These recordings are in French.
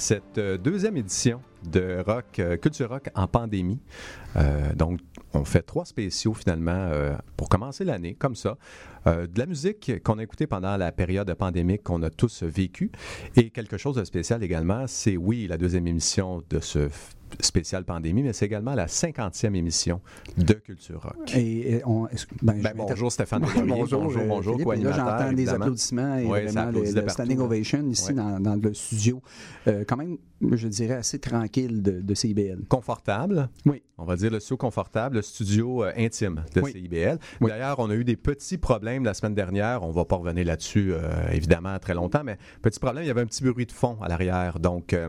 Cette euh, deuxième édition de Rock, euh, Culture Rock en pandémie. Euh, donc, on fait trois spéciaux finalement pour commencer l'année, comme ça. De la musique qu'on a écoutée pendant la période pandémique qu'on a tous vécu. Et quelque chose de spécial également, c'est oui, la deuxième émission de ce f- spécial pandémie, mais c'est également la 50e émission de Culture Rock. Et, et on, est-ce- ben, Ben, bonjour Stéphane bonjour, bonjour, bonjour, Philippe. Là, j'entends des applaudissements et Ouais, vraiment le, le standing là. ovation ici Ouais. dans, dans le studio. Euh, quand même, je dirais, assez tranquille de, de CIBL. Confortable? Oui. On va dire le studio confortable, le studio euh, intime de Oui. CIBL. Oui. D'ailleurs, on a eu des petits problèmes la semaine dernière. On va pas revenir là-dessus, euh, évidemment, très longtemps, mais petit problème, il y avait un petit bruit de fond à l'arrière. Donc, euh,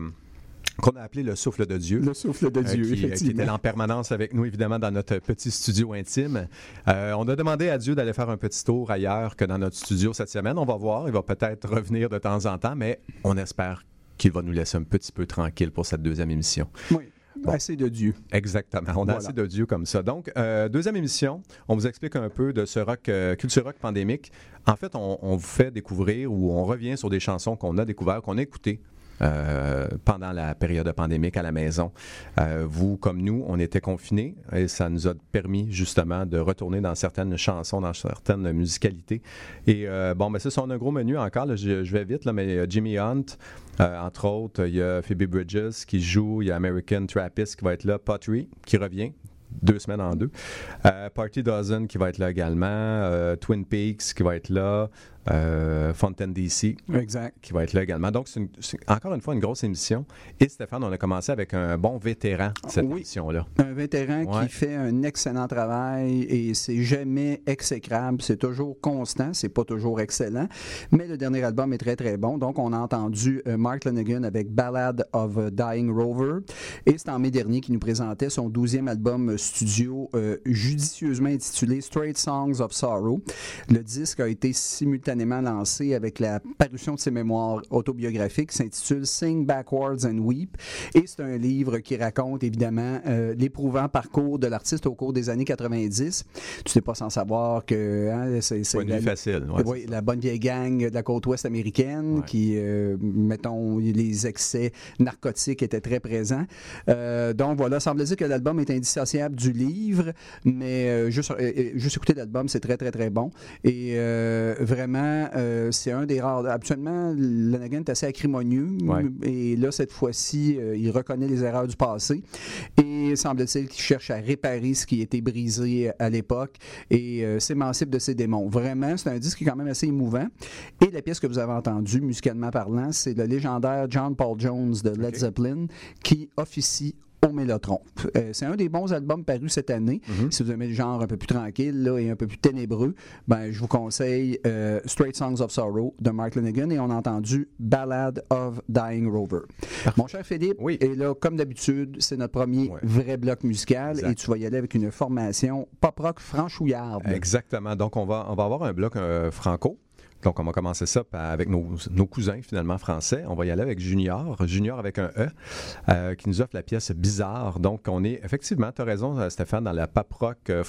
qu'on a appelé le souffle de Dieu. Le souffle de euh, Dieu, qui, euh, qui effectivement. était en permanence avec nous, évidemment, dans notre petit studio intime. Euh, on a demandé à Dieu d'aller faire un petit tour ailleurs que dans notre studio cette semaine. On va voir. Il va peut-être revenir de temps en temps, mais on espère qu'il va nous laisser un petit peu tranquille pour cette deuxième émission. Oui, Bon. assez de Dieu. Exactement. On a Voilà. assez de Dieu comme ça. Donc, euh, deuxième émission, on vous explique un peu de ce rock, euh, culture rock pandémique. En fait, on, on vous fait découvrir ou on revient sur des chansons qu'on a découvertes, qu'on a écoutées. Euh, pendant la période pandémique à la maison. Euh, vous, comme nous, on était confinés et ça nous a permis justement de retourner dans certaines chansons, dans certaines musicalités. Et euh, bon, ben c'est on un gros menu encore. je, vais vite, là, mais il y a Jimmy Hunt, entre autres, il y a Phoebe Bridges qui joue, il y a American Trappist qui va être là, Pottery qui revient. Deux semaines en deux. Party Dozen qui va être là également. Twin Peaks qui va être là. Euh, Fontaine DC Exact. qui va être là également. Donc, c'est une- c'est encore une fois une grosse émission. Et Stéphane, on a commencé avec un bon vétéran cette Oui. émission-là. Un vétéran Ouais. qui fait un excellent travail et c'est jamais exécrable, c'est toujours constant, c'est pas toujours excellent, mais le dernier album est très très bon. Donc on a entendu euh, Mark Lanegan avec Ballad of a Dying Rover et c'est en mai dernier qu'il nous présentait son douzième album studio euh, judicieusement intitulé Straight Songs of Sorrow. Le disque a été simultanément lancé avec la parution de ses mémoires autobiographiques s'intitule Sing Backwards and Weep et c'est un livre qui raconte évidemment euh, l'éprouvant parcours de l'artiste au cours des années 90. Tu n'es pas sans savoir que hein, c'est la, facile. ouais, oui, la bonne vieille gang de la côte ouest américaine Ouais. qui, euh, mettons, les excès narcotiques étaient très présents. Euh, donc voilà, semble dire que l'album est indissociable du livre, mais juste, juste écouter l'album, c'est très, très, très bon. Et euh, euh, c'est un des rares. Absolument, Lanagan est assez acrimonieux. Ouais. Et là, cette fois-ci, euh, il reconnaît les erreurs du passé. Et semble-t-il qu'il cherche à réparer ce qui a été brisé à l'époque et euh, s'émancipe de ses démons. Vraiment, c'est un disque qui est quand même assez émouvant. Et la pièce que vous avez entendue, musicalement parlant, c'est le légendaire John Paul Jones de Led. Zeppelin qui officie au Mélotron. Euh, c'est un des bons albums parus cette année. Mhm. Si vous aimez le genre un peu plus tranquille là, et un peu plus ténébreux, ben, je vous conseille euh, Straight Songs of Sorrow de Mark Lanegan et on a entendu Ballad of Dying Rover. Mon cher Philippe, Oui. et là, comme d'habitude, c'est notre premier Ouais. vrai bloc musical Exact. et tu vas y aller avec une formation pop-rock franchouillarde. Exactement. Donc, on va, on va avoir un bloc euh, franco. Donc, on va commencer ça avec nos, cousins, finalement, français. On va y aller avec Junior, Junior avec un E, euh, qui nous offre la pièce Bizarre. Donc, on est, effectivement, tu as raison, euh, Stéphane, dans la pop rock euh,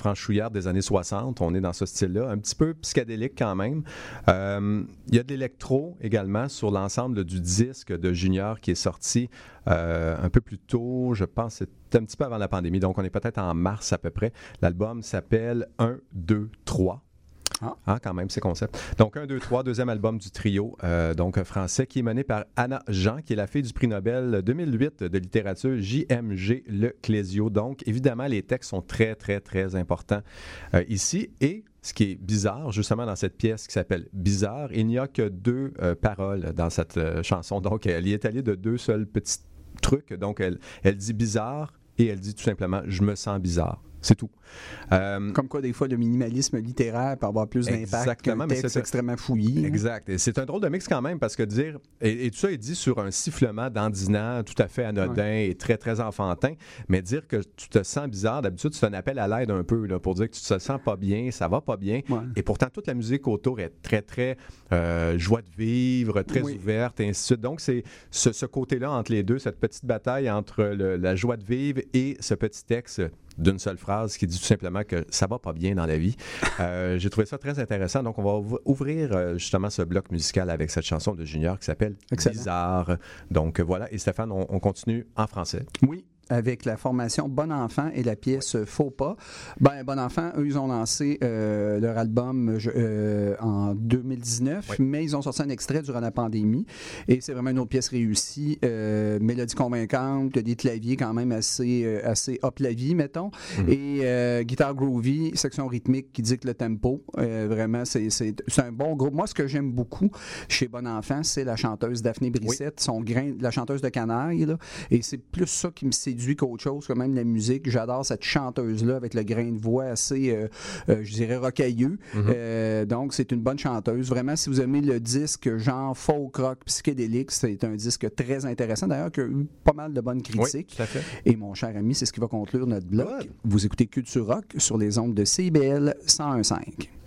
des années 60. On est dans ce style-là, un petit peu psychédélique quand même. Il y a de l'électro également sur l'ensemble du disque de Junior qui est sorti un peu plus tôt, je pense, c'était un petit peu avant la pandémie. Donc, on est peut-être en mars à peu près. L'album s'appelle 1, 2, 3. Ah. Ah, quand même, c'est concept. Donc, 1, 2, 3, deuxième album du trio, euh, donc euh, français, qui est mené par Anna Jean, qui est la fille du prix Nobel 2008 de littérature JMG Le Clésio. Donc, évidemment, les textes sont très, très, très importants euh, ici. Et ce qui est bizarre, justement, dans cette pièce qui s'appelle Bizarre, il n'y a que deux paroles dans cette chanson. Donc, elle y est allée de deux seuls petits trucs. Donc, elle, elle dit bizarre et elle dit tout simplement Je me sens bizarre. C'est tout. Euh, Comme quoi, des fois, le minimalisme littéraire peut avoir plus d'impact Exactement, mais c'est- extrêmement fouillé. hein. Exact. Et c'est un drôle de mix quand même parce que dire. Et, et tout ça est dit sur un sifflement dandinant, tout à fait anodin et très, très enfantin. Mais dire que tu te sens bizarre, d'habitude, c'est un appel à l'aide un peu là, pour dire que tu te sens pas bien, ça va pas bien. Ouais. Et pourtant, toute la musique autour est très, très euh, joie de vivre, très Oui. ouverte, et ainsi de suite. Donc, c'est ce, ce côté-là entre les deux, cette petite bataille entre le- la joie de vivre et ce petit texte d'une seule phrase qui dit tout simplement que ça va pas bien dans la vie. Euh, J'ai trouvé ça très intéressant. Donc, on va ouv- ouvrir euh, justement ce bloc musical avec cette chanson de Junior qui s'appelle. Bizarre. Donc, euh, voilà. Et Stéphane, on, on continue en français. Oui, avec la formation Bon Enfant et la pièce Faux pas. Ben, Bon Enfant, eux, ils ont lancé euh, leur album je- euh, en 2019, Oui. mais ils ont sorti un extrait durant la pandémie. Et c'est vraiment une autre pièce réussie. euh, mélodie convaincante, des claviers quand même assez, assez up la vie, mettons. Et euh, guitare groovy, section rythmique qui dicte le tempo. Vraiment, c'est un bon groupe. Moi, ce que j'aime beaucoup chez Bon Enfant, c'est la chanteuse Daphné Brissette, son grain, la chanteuse de canaille. là. Et c'est plus ça qui me séduit qu'autre chose, que même la musique. J'adore cette chanteuse-là avec le grain de voix assez, euh, euh, je dirais, rocailleux. Euh, donc, c'est une bonne chanteuse. Vraiment, si vous aimez le disque genre folk rock psychédélique, c'est un disque très intéressant. D'ailleurs, qui a eu pas mal de bonnes critiques. tout à fait. Et mon cher ami, c'est ce qui va conclure notre bloc. Good. Vous écoutez Culture Rock sur les ondes de CBL 101.5.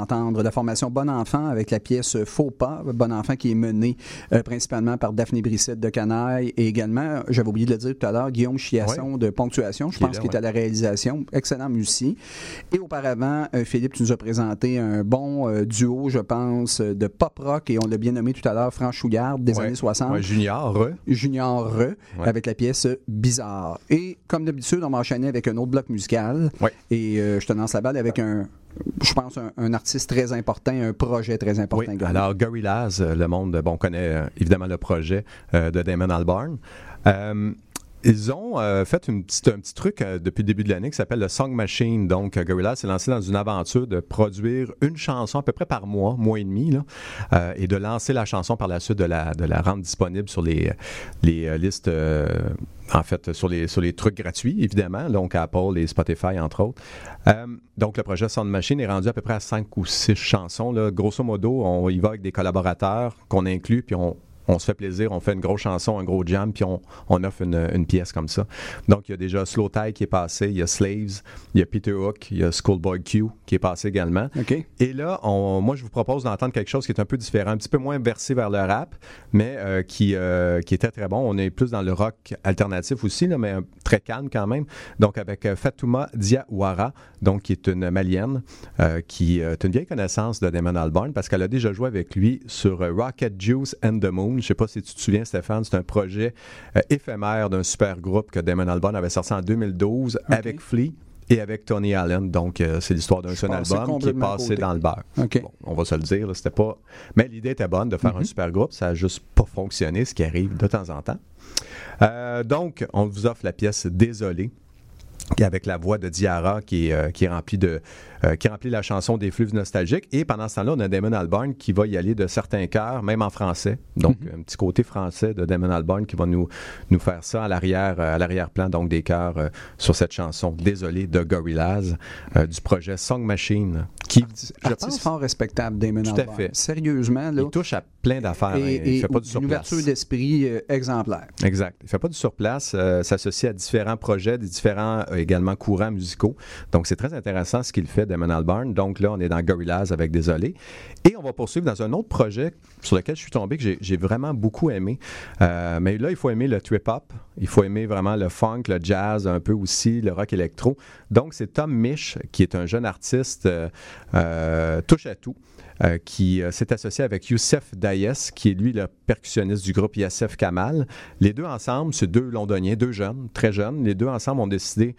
d'entendre la formation Bon Enfant avec la pièce Faux pas. Bon Enfant qui est menée euh, principalement par Daphné Brissette de Canaille et également, j'avais oublié de le dire tout à l'heure, Guillaume Chiasson de Ponctuation, je Qui pense qu'il est à la réalisation. Excellent musicien. Et auparavant, euh, Philippe, tu nous as présenté un bon euh, duo, je pense, de pop rock et on l'a bien nommé tout à l'heure, Franchouillarde des Ouais. années 60. Ouais, junior, re. Junior Re, avec la pièce Bizarre. Et comme d'habitude, on va enchaîner avec un autre bloc musical. Et je te lance la balle avec un, je pense, un, un artiste très important, un projet très important. Oui, alors Gorillaz, euh, le monde, bon, on connaît euh, évidemment le projet euh, de Damon Albarn. Ils ont euh, fait un petit truc euh, depuis le début de l'année qui s'appelle le Song Machine. Donc, euh, Gorillaz s'est lancé dans une aventure de produire une chanson à peu près par mois, mois et demi, et de lancer la chanson par la suite, de la, rendre disponible sur les, listes, en fait, sur les, trucs gratuits, évidemment, donc Apple et Spotify, entre autres. Donc, le projet Sound Machine est rendu à peu près à cinq ou six chansons. Grosso modo, on y va avec des collaborateurs qu'on inclut, puis on, on se fait plaisir, on fait une grosse chanson, un gros jam, puis on, on offre une, une pièce comme ça. Donc, il y a déjà Slow Tie qui est passé, il y a Slaves, il y a Peter Hook, il y a Schoolboy Q qui est passé également. Et là, on- moi, je vous propose d'entendre quelque chose qui est un peu différent, un petit peu moins versé vers le rap, mais euh, qui, euh, qui était très bon. On est plus dans le rock alternatif aussi, là, mais euh, très calme quand même. Donc, avec euh, Fatouma Diawara, donc, qui est une malienne, qui est une vieille connaissance de Damon Albarn parce qu'elle a déjà joué avec lui sur Rocket Juice and the Moon. Je ne sais pas si tu te souviens, Stéphane, c'est un projet euh, éphémère d'un super groupe que Damon Albarn avait sorti en 2012 avec Flea et avec Tony Allen. Donc, euh, c'est l'histoire d'un seul album qui est passé côté. dans le beurre. Bon, on va se le dire, c'était pas. Mais l'idée était bonne de faire Mhm. un super groupe, ça a juste pas fonctionné, ce qui arrive de temps en temps. Euh, donc, on vous offre la pièce Désolé. qui est Avec la voix de Diarra qui est, euh, qui est remplie de euh, qui remplit la chanson des fleuves nostalgiques. Et pendant ce temps-là, on a Damon Albarn qui va y aller de certains chœurs, même en français. Donc, un petit côté français de Damon Albarn qui va nous, nous faire ça à l'arrière, euh, à l'arrière-plan, donc des chœurs euh, sur cette chanson Désolé de Gorillaz euh, du projet Song Machine. Qui, je pense, fort respectable, Damon Tout à Albarn. fait. Sérieusement, là. il touche à plein d'affaires. Et, hein. il fait pas du une surplace. ouverture d'esprit exemplaire. Exact. Il fait pas du surplace, s'associe à différents projets, des différents également courants musicaux. Donc c'est très intéressant ce qu'il fait, Damon Albarn. Donc là, on est dans Gorillaz avec Désolé. Et on va poursuivre dans un autre projet sur lequel je suis tombé, que j'ai- vraiment beaucoup aimé. Euh, mais là, il faut aimer le trip-hop, il faut aimer vraiment le funk, le jazz, un peu aussi, le rock électro. Donc c'est Tom Misch, qui est un jeune artiste euh, euh, touche à tout. qui s'est associé avec Youssef Dayes, qui est lui le percussionniste du groupe Yassef Kamal. Les deux ensemble, c'est deux londoniens, deux jeunes, très jeunes. Les deux ensemble ont décidé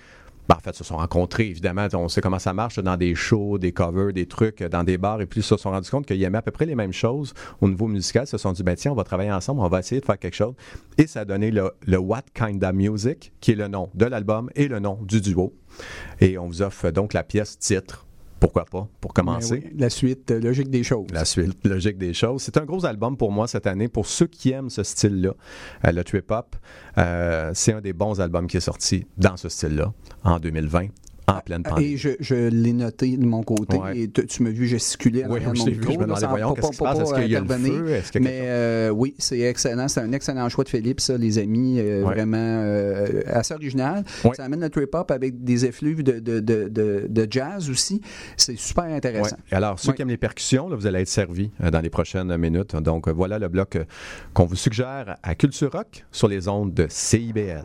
ben, en fait, se sont rencontrés, évidemment. On sait comment ça marche dans des shows, des covers, des trucs, dans des bars. Et puis, ils se sont rendus compte qu'ils aimaient à peu près les mêmes choses au niveau musical. Ils se sont dit, ben, tiens, on va travailler ensemble, on va essayer de faire quelque chose. Et ça a donné le, le What Kinda Music, qui est le nom de l'album et le nom du duo. Et on vous offre donc la pièce titre. Pourquoi pas, pour commencer. Mais oui, la suite euh, logique des choses. La suite logique des choses. C'est un gros album pour moi cette année. Pour ceux qui aiment ce style-là, euh, le trip-hop, euh, c'est un des bons albums qui est sorti dans ce style-là en 2020, en pleine pandémie. Et je, je l'ai noté de mon côté. Ouais. Et tu tu m'as vu gesticuler Oui, je mon t'ai vu, je me demandais, voyons, qu'est-ce qui se pas- passe? pas Est-ce qu'il y a le intervenir. feu? Mais euh, oui, c'est excellent. C'est un excellent choix de Philippe, ça, les amis. euh. Vraiment euh, assez original. Ça amène le trip-hop avec des effluves de, de, de, de, de jazz aussi. C'est super intéressant. Ouais. Alors, ceux Ouais. qui aiment les percussions, là, vous allez être servis euh, dans les prochaines minutes. Donc, voilà le bloc euh, qu'on vous suggère à Culture Rock sur les ondes de CIBL.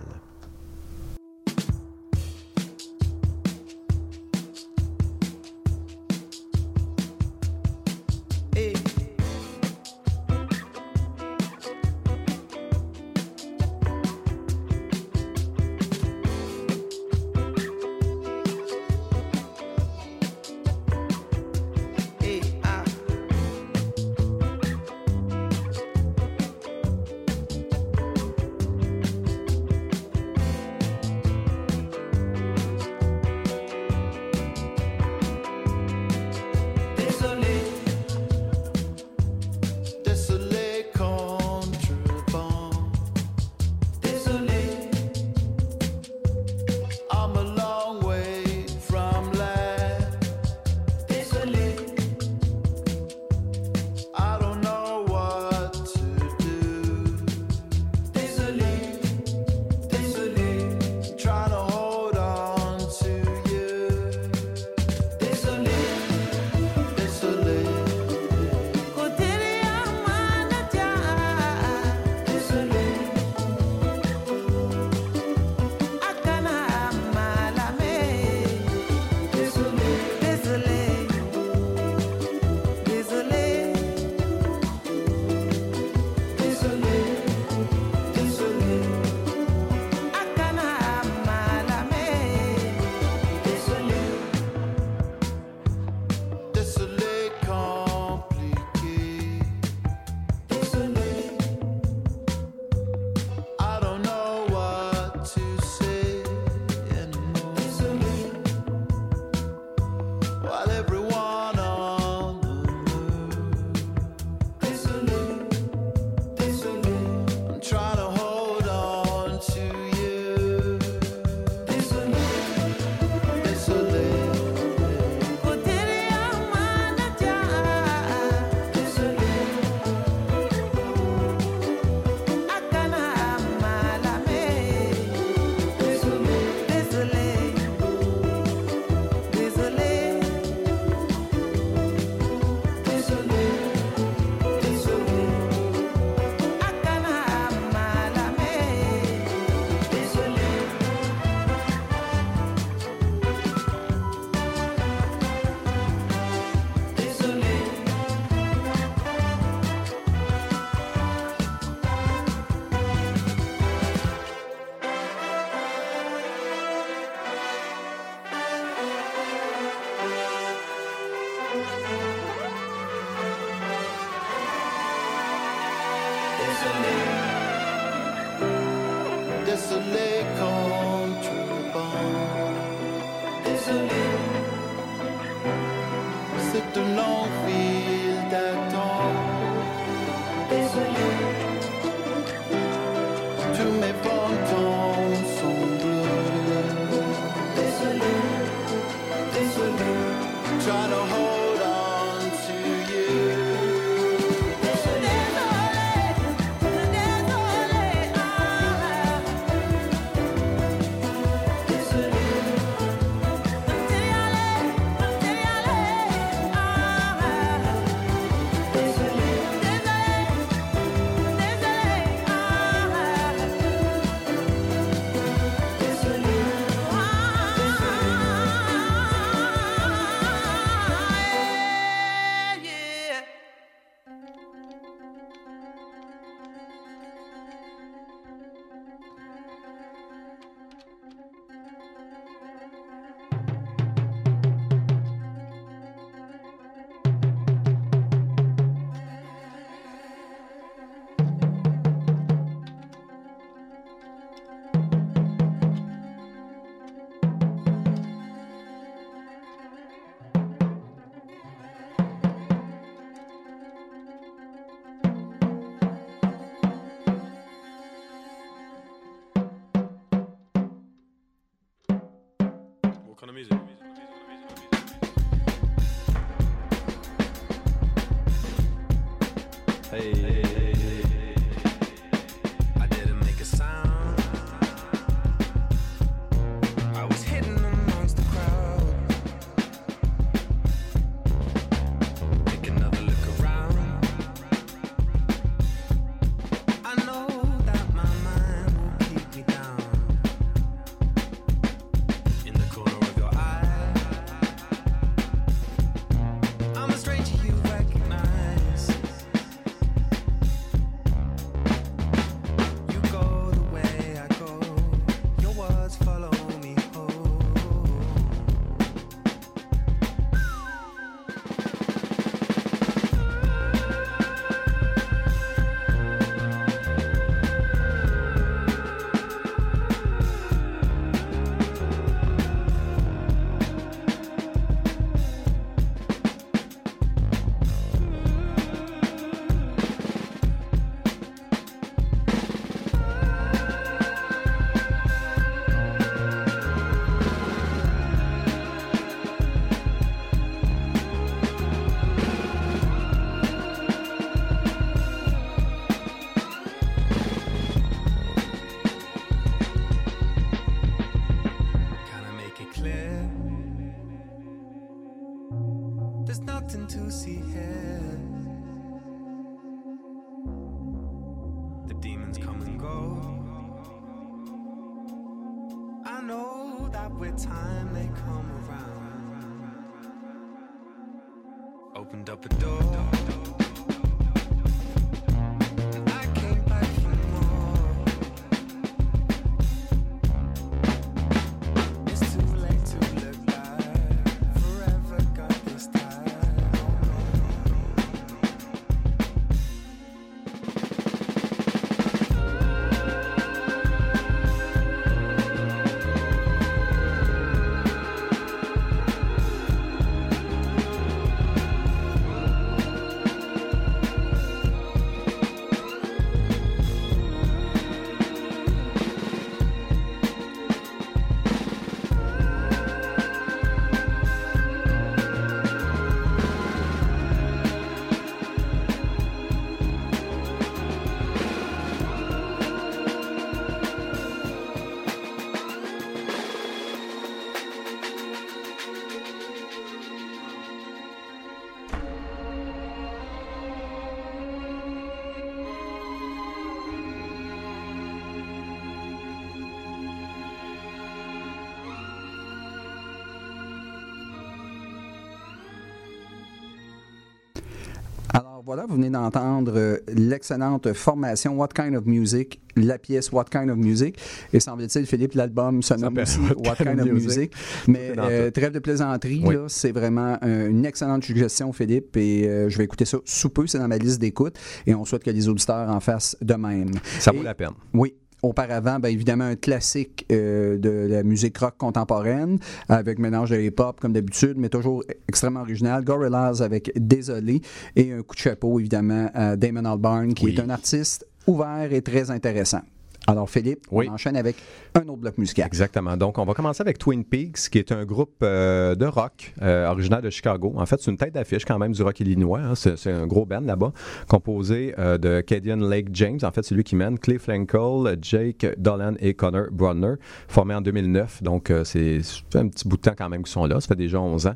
Voilà, vous venez d'entendre euh, l'excellente formation What Kind of Music, la pièce What Kind of Music. Et semble-t-il, Philippe, l'album se nomme aussi What What Kind of Music. Mais euh, trêve de plaisanterie, Oui. c'est vraiment euh, une excellente suggestion, Philippe. Et euh, je vais écouter ça sous peu, c'est dans ma liste d'écoute. Et on souhaite que les auditeurs en fassent de même. Ça vaut la peine. Oui. Auparavant, bien évidemment, un classique euh, de la musique rock contemporaine, avec mélange de hip-hop comme d'habitude, mais toujours extrêmement original. Gorillaz avec Désolé et un coup de chapeau, évidemment, à Damon Albarn, qui Oui. est un artiste ouvert et très intéressant. Alors, Philippe, Oui. on enchaîne avec un autre bloc musical. Exactement. Donc, on va commencer avec Twin Peaks, qui est un groupe euh, de rock euh, originaire de Chicago. En fait, c'est une tête d'affiche quand même du rock illinois. hein. C'est, un gros band là-bas, composé euh, de Cadian Lake James. En fait, c'est lui qui mène Clay Flankel, Jake Dolan et Connor Brodner, formés en 2009. Donc, c'est, un petit bout de temps quand même qu'ils sont là. Ça fait déjà 11 ans.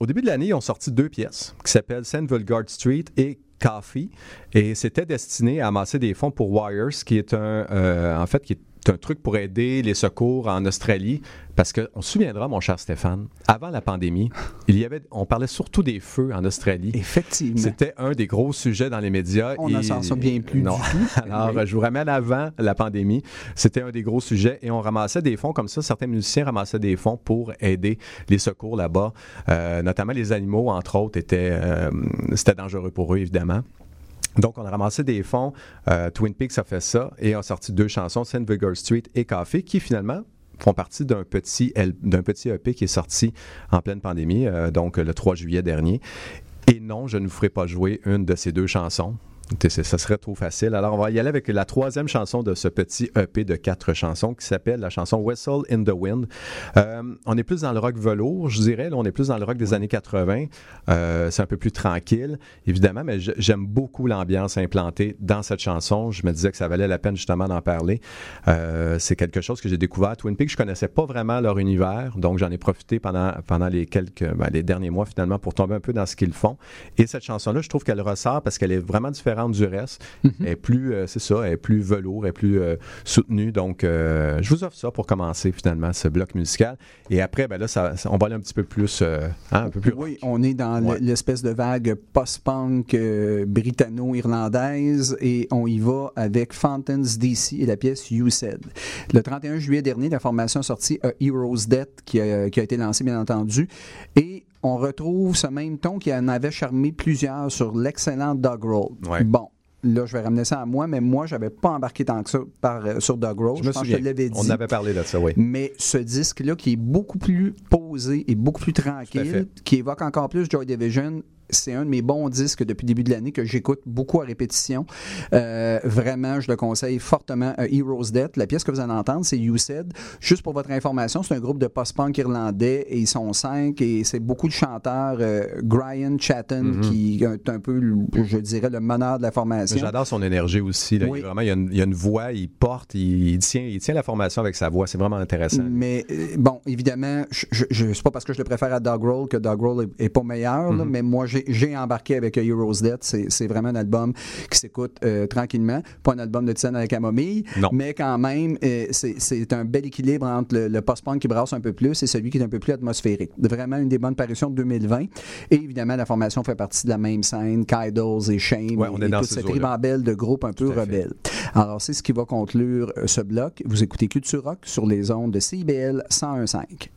Au début de l'année, ils ont sorti deux pièces qui s'appellent St. Vulgard Street et Coffee. Et c'était destiné à amasser des fonds pour Wires, qui est un, euh, en fait, qui est un truc pour aider les secours en Australie. Parce qu'on se souviendra, mon cher Stéphane, avant la pandémie, il y avait, on parlait surtout des feux en Australie. Effectivement. C'était un des gros sujets dans les médias. On n'en s'en bien plus Non. du tout. Alors, Oui. je vous ramène avant la pandémie. C'était un des gros sujets et on ramassait des fonds comme ça. Certains musiciens ramassaient des fonds pour aider les secours là-bas. Euh, notamment les animaux, entre autres, étaient, euh, c'était dangereux pour eux, évidemment. Donc, on a ramassé des fonds. Euh, Twin Peaks a fait ça et a sorti deux chansons, St. Vigor Street et Coffee, qui finalement font partie d'un petit, petit EP qui est sorti en pleine pandémie, euh, donc le 3 juillet dernier. Et non, je ne vous ferai pas jouer une de ces deux chansons. Ça serait trop facile. Alors, on va y aller avec la troisième chanson de ce petit EP de quatre chansons qui s'appelle la chanson Whistle in the Wind. Euh, on est plus dans le rock velours, je dirais. On est plus dans le rock des années 80. Euh, c'est un peu plus tranquille, évidemment, mais j'aime beaucoup l'ambiance implantée dans cette chanson. Je me disais que ça valait la peine justement d'en parler. Euh, c'est quelque chose que j'ai découvert à Twin Peaks. Je connaissais pas vraiment leur univers, donc j'en ai profité pendant, pendant les quelques ben, les derniers mois finalement pour tomber un peu dans ce qu'ils font. Et cette chanson-là, je trouve qu'elle ressort parce qu'elle est vraiment différente du reste. Elle est plus, euh, c'est ça, elle est plus velours, elle est plus euh, soutenue. Donc, euh, je vous offre ça pour commencer finalement ce bloc musical. Et après, ben là, ça, ça- on va aller un petit peu plus, euh, hein, un peu plus. Oui, on est dans Ouais. l'espèce de vague post-punk britanno-irlandaise et on y va avec Fountains DC et la pièce You Said. Le 31 juillet dernier, la formation a sorti A Hero's Death qui a, qui a été lancée, bien entendu. Et on retrouve ce même ton qui en avait charmé plusieurs sur l'excellent Dog Roll. Ouais. Bon. Là, je vais ramener ça à moi, mais moi, j'avais pas embarqué tant que ça par, euh, sur Dog Roll. Je me pense que je l'avais dit. On avait parlé de ça, oui. Mais ce disque-là, qui est beaucoup plus posé et beaucoup plus tranquille, qui évoque encore plus Joy Division, c'est un de mes bons disques depuis le début de l'année que j'écoute beaucoup à répétition. Euh, vraiment, je le conseille fortement. A Hero's Death. La pièce que vous allez entendre, c'est You Said. Juste pour votre information, c'est un groupe de post-punk irlandais et ils sont cinq et c'est beaucoup de chanteurs. Euh, Brian Chatton, Mhm. qui est un peu, je dirais, le meneur de la formation. J'adore son énergie aussi. là. Il, Oui. vraiment, il, y a une, il y a une voix, il porte, il, il tient, il tient la formation avec sa voix. C'est vraiment intéressant. Mais euh, bon, évidemment, je, je- c'est pas parce que je le préfère à Dog Roll que Dog Roll est, est pas meilleur, Mhm. là, mais moi j'ai, j'ai embarqué avec A Hero's Death. C'est, vraiment un album qui s'écoute euh, tranquillement. Pas un album de scène avec la camomille, Non. mais quand même, euh, c'est, un bel équilibre entre le, le post-punk qui brasse un peu plus et celui qui est un peu plus atmosphérique. Vraiment une des bonnes parutions de 2020. Et évidemment, la formation fait partie de la même scène, Kidals et Shame Ouais, on est et dans toute cette ribambelle de groupes un peu rebelles. Alors, c'est ce qui va conclure euh, ce bloc. Vous écoutez Culture Rock sur les ondes de CIBL 101.5.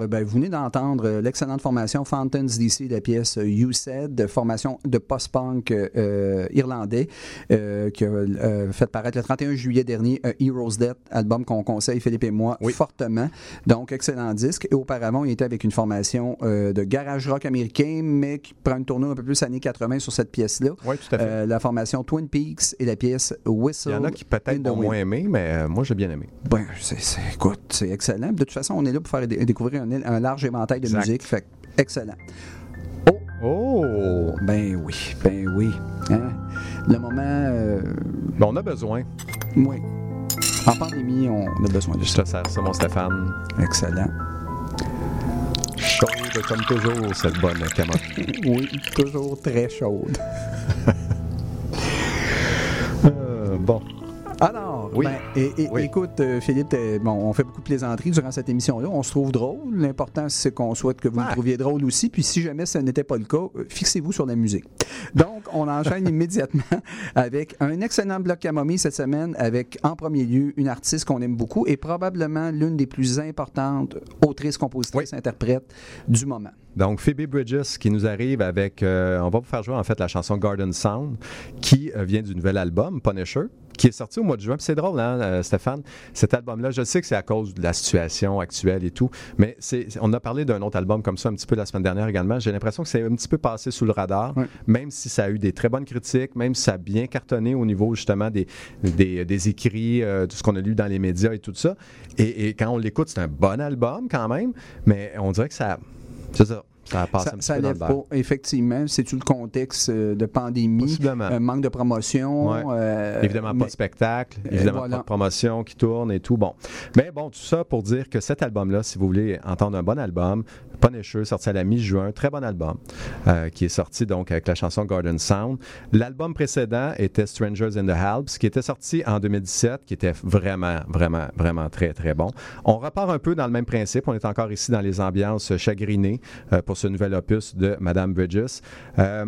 Alors, euh, ben, vous venez d'entendre euh, l'excellente formation Fountains DC la pièce euh, You Said, de formation de post-punk euh, irlandais, euh, qui a euh, fait paraître le 31 juillet dernier Heroes Death, album qu'on conseille, Philippe et moi, Oui. fortement. Donc, excellent disque. Et auparavant, il était avec une formation de garage rock américain, mais qui prend une tournure un peu plus années 80 sur cette pièce-là. Oui, tout à fait. La formation Twin Peaks et la pièce Whistle. Il y en a qui peut-être ont moins aimé, mais moi, j'ai bien aimé. Ben, c'est, écoute, c'est excellent. De toute façon, on est là pour faire dé- découvrir un, un large éventail de Exact. musique. Fait excellent. Oh! Ben oui, ben oui. Hein? Le moment, euh, Ben, on a besoin. oui. En pandémie, on a besoin de Je ça. te sers ça, mon Stéphane. Excellent. Chaude comme toujours, cette bonne camotte. Oui, toujours très chaude. Oui. Ben, et- et- Oui. Écoute, euh, Philippe, bon, on fait beaucoup de plaisanteries durant cette émission-là. On se trouve drôle. L'important, c'est qu'on souhaite que vous Ouais. le trouviez drôle aussi. Puis si jamais ce n'était pas le cas, euh, fixez-vous sur la musique. Donc, on enchaîne immédiatement avec un excellent bloc camomille cette semaine, avec en premier lieu une artiste qu'on aime beaucoup et probablement l'une des plus importantes autrices, compositrices, interprètes du moment. Donc, Phoebe Bridges qui nous arrive avec. euh, on va vous faire jouer en fait la chanson Garden Sound qui euh, vient du nouvel album Punisher qui est sorti au mois de juin. C'est drôle, hein, euh, Stéphane, cet album-là. Je sais que c'est à cause de la situation actuelle et tout, mais on a parlé d'un autre album comme ça un petit peu la semaine dernière également. J'ai l'impression que c'est un petit peu passé sous le radar, même si ça a eu des très bonnes critiques, même si ça a bien cartonné au niveau justement des, des, des écrits, euh, de ce qu'on a lu dans les médias et tout ça. Et, et quand on l'écoute, c'est un bon album quand même, mais on dirait que ça. C'est ça. Ça a passé Ça, un petit ça peu dans le pas, effectivement. C'est-tu le contexte euh, de pandémie, un manque de promotion? Ouais. euh, Évidemment, pas de spectacle, Euh, évidemment voilà. pas de promotion qui tourne et tout. Bon. Mais bon, tout ça pour dire que cet album-là, si vous voulez entendre un bon album, Punisher, sorti à la mi-juin, très bon album, euh, qui est sorti donc avec la chanson Garden Sound. L'album précédent était Strangers in the Alps, qui était sorti en 2017, qui était vraiment, vraiment, vraiment très, très bon. On repart un peu dans le même principe. On est encore ici dans les ambiances chagrinées euh, pour ce nouvel opus de Madame Bridges. Euh,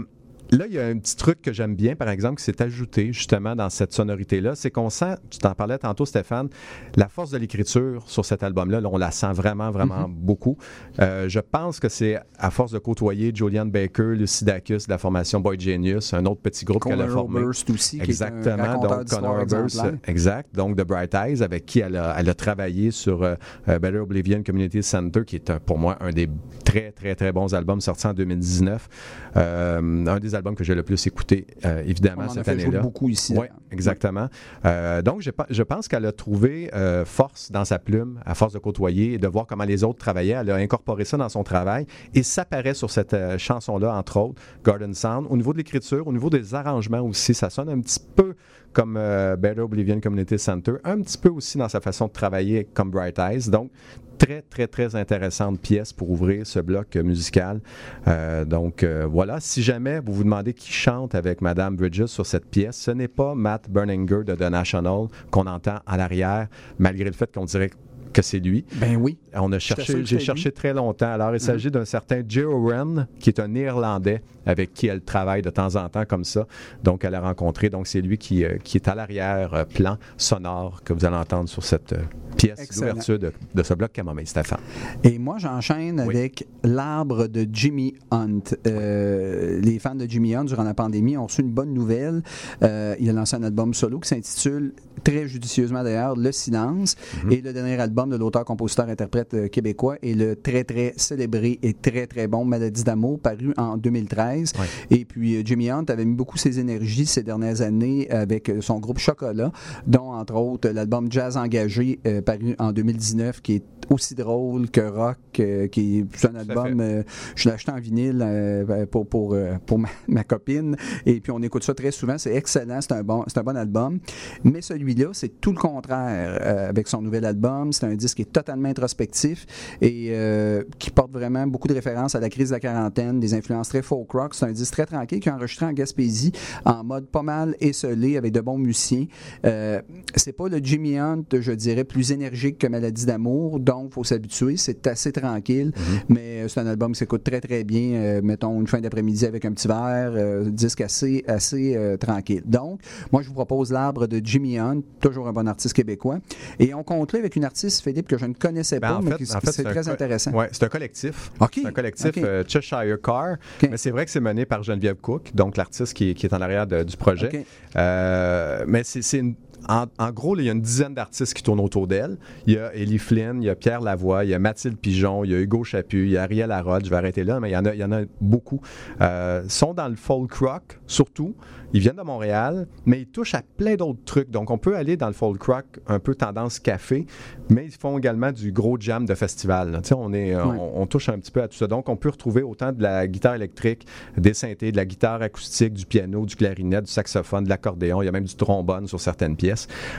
Là, il y a un petit truc que j'aime bien, par exemple, qui s'est ajouté justement dans cette sonorité-là, c'est qu'on sent, tu t'en parlais tantôt, Stéphane, la force de l'écriture sur cet album-là, là, on la sent vraiment, vraiment beaucoup. Euh, je pense que c'est à force de côtoyer Julian Baker, Lucidacus de la formation Boy Genius, un autre petit groupe qu'elle a formé. Oberst aussi, qui est un Exactement, donc Connor Oberst, exemplaire. exact, donc de Bright Eyes, avec qui elle a, elle a travaillé sur euh, euh, Better Oblivion Community Center, qui est un- pour moi un des très, très, très bons albums sortis en 2019. Euh, un des albums que j'ai le plus écouté, euh, On évidemment, en a cette année-là. beaucoup ici. Oui, exactement. Euh, donc, je, pe- je pense qu'elle a trouvé force dans sa plume, à force de côtoyer et de voir comment les autres travaillaient. Elle a incorporé ça dans son travail et ça paraît sur cette chanson-là, entre autres, Garden Sound. Au niveau de l'écriture, au niveau des arrangements aussi, ça sonne un petit peu comme euh, Better Oblivion Community Center, un petit peu aussi dans sa façon de travailler comme Bright Eyes. Donc, très, très, très intéressante pièce pour ouvrir ce bloc euh, musical. Euh, donc, voilà. Si jamais vous vous demandez qui chante avec Madame Bridges sur cette pièce, ce n'est pas Matt Berninger de The National qu'on entend à l'arrière, malgré le fait qu'on dirait que c'est lui. Ben oui. On a cherché, j'ai cherché très longtemps. Alors, il s'agit d'un certain Joe Wren, qui est un Néerlandais avec qui elle travaille de temps en temps comme ça. Donc, elle a rencontré. Donc, c'est lui qui, euh, qui est à l'arrière-plan sonore que vous allez entendre sur cette euh, pièce d'ouverture de, de ce bloc Camomille, Stéphane. Et moi, j'enchaîne Oui. avec l'arbre de Jimmy Hunt. Euh, les fans de Jimmy Hunt, durant la pandémie, ont reçu une bonne nouvelle. Euh, il a lancé un album solo qui s'intitule, très judicieusement d'ailleurs, Le Silence. Mhm. Et le dernier album de l'auteur-compositeur-interprète euh, québécois est le très, très célébré et très, très bon Maladie d'amour, paru en 2013. Ouais. Et puis, euh, Jimmy Hunt avait mis beaucoup ses énergies ces dernières années avec euh, son groupe Chocolat, dont, entre autres, l'album Jazz Engagé, euh, paru en 2019, qui est aussi drôle que rock, euh, qui est un album, euh, je l'ai acheté en vinyle pour, pour, pour ma, ma copine, et puis on écoute ça très souvent, c'est excellent, c'est un, bon, un bon album, mais celui-là, c'est tout le contraire avec son nouvel album, c'est un disque qui est totalement introspectif et euh, qui porte vraiment beaucoup de références à la crise de la quarantaine, des influences très folk rock, c'est un disque très tranquille qui est enregistré en Gaspésie, en mode pas mal esselé, avec de bons musiciens. Euh, c'est pas le Jimmy Hunt, je dirais, plus énergique que Maladie d'amour, donc il faut s'habituer. C'est assez tranquille, mais euh, c'est un album qui s'écoute très, très bien. euh, mettons une fin d'après-midi avec un petit verre, euh, disque assez, assez tranquille. Donc, moi, je vous propose L'arbre de Jimmy Hunt, toujours un bon artiste québécois. Et on conclut avec une artiste, Philippe, que je ne connaissais Ben, pas, en mais fait- en fait, c'est très intéressant. Ouais, c'est un collectif. OK. C'est un collectif euh, Cheshire Car. Mais c'est vrai que c'est mené par Geneviève Cook, donc l'artiste qui, est- qui est en arrière de- du projet. Euh, mais c'est une- en, en gros, là, il y a une dizaine d'artistes qui tournent autour d'elle. Il y a Ellie Flynn, il y a Pierre Lavoie, il y a Mathilde Pigeon, il y a Hugo Chaput, il y a Ariel Harrod. Je vais arrêter là, mais il y en a, il y en a beaucoup. Euh, ils sont dans le folk rock, surtout. Ils viennent de Montréal, mais ils touchent à plein d'autres trucs. Donc, on peut aller dans le folk rock un peu tendance café, mais ils font également du gros jam de festival. On, est, on, on touche un petit peu à tout ça. Donc, on peut retrouver autant de la guitare électrique, des synthés, de la guitare acoustique, du piano, du clarinette, du saxophone, de l'accordéon. Il y a même du trombone sur certaines pièces.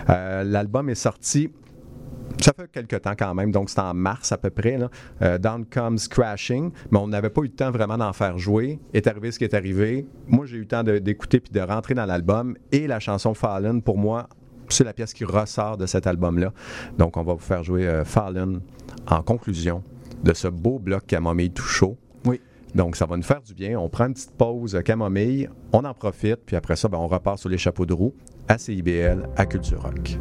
Euh, L'album est sorti ça fait quelques temps quand même, donc c'est en mars à peu près. Là. Euh, Down Comes Crashing, mais on n'avait pas eu le temps vraiment d'en faire jouer. Est arrivé ce qui est arrivé. Moi, j'ai eu le temps d'écouter puis de rentrer dans l'album. Et la chanson Fallen, pour moi, c'est la pièce qui ressort de cet album-là. Donc, on va vous faire jouer euh, Fallen en conclusion de ce beau bloc camomille tout chaud. Oui. Donc, ça va nous faire du bien. On prend une petite pause euh, camomille, on en profite, puis après ça, ben, on repart sur les chapeaux de roue à CIBL, à Culture Rock.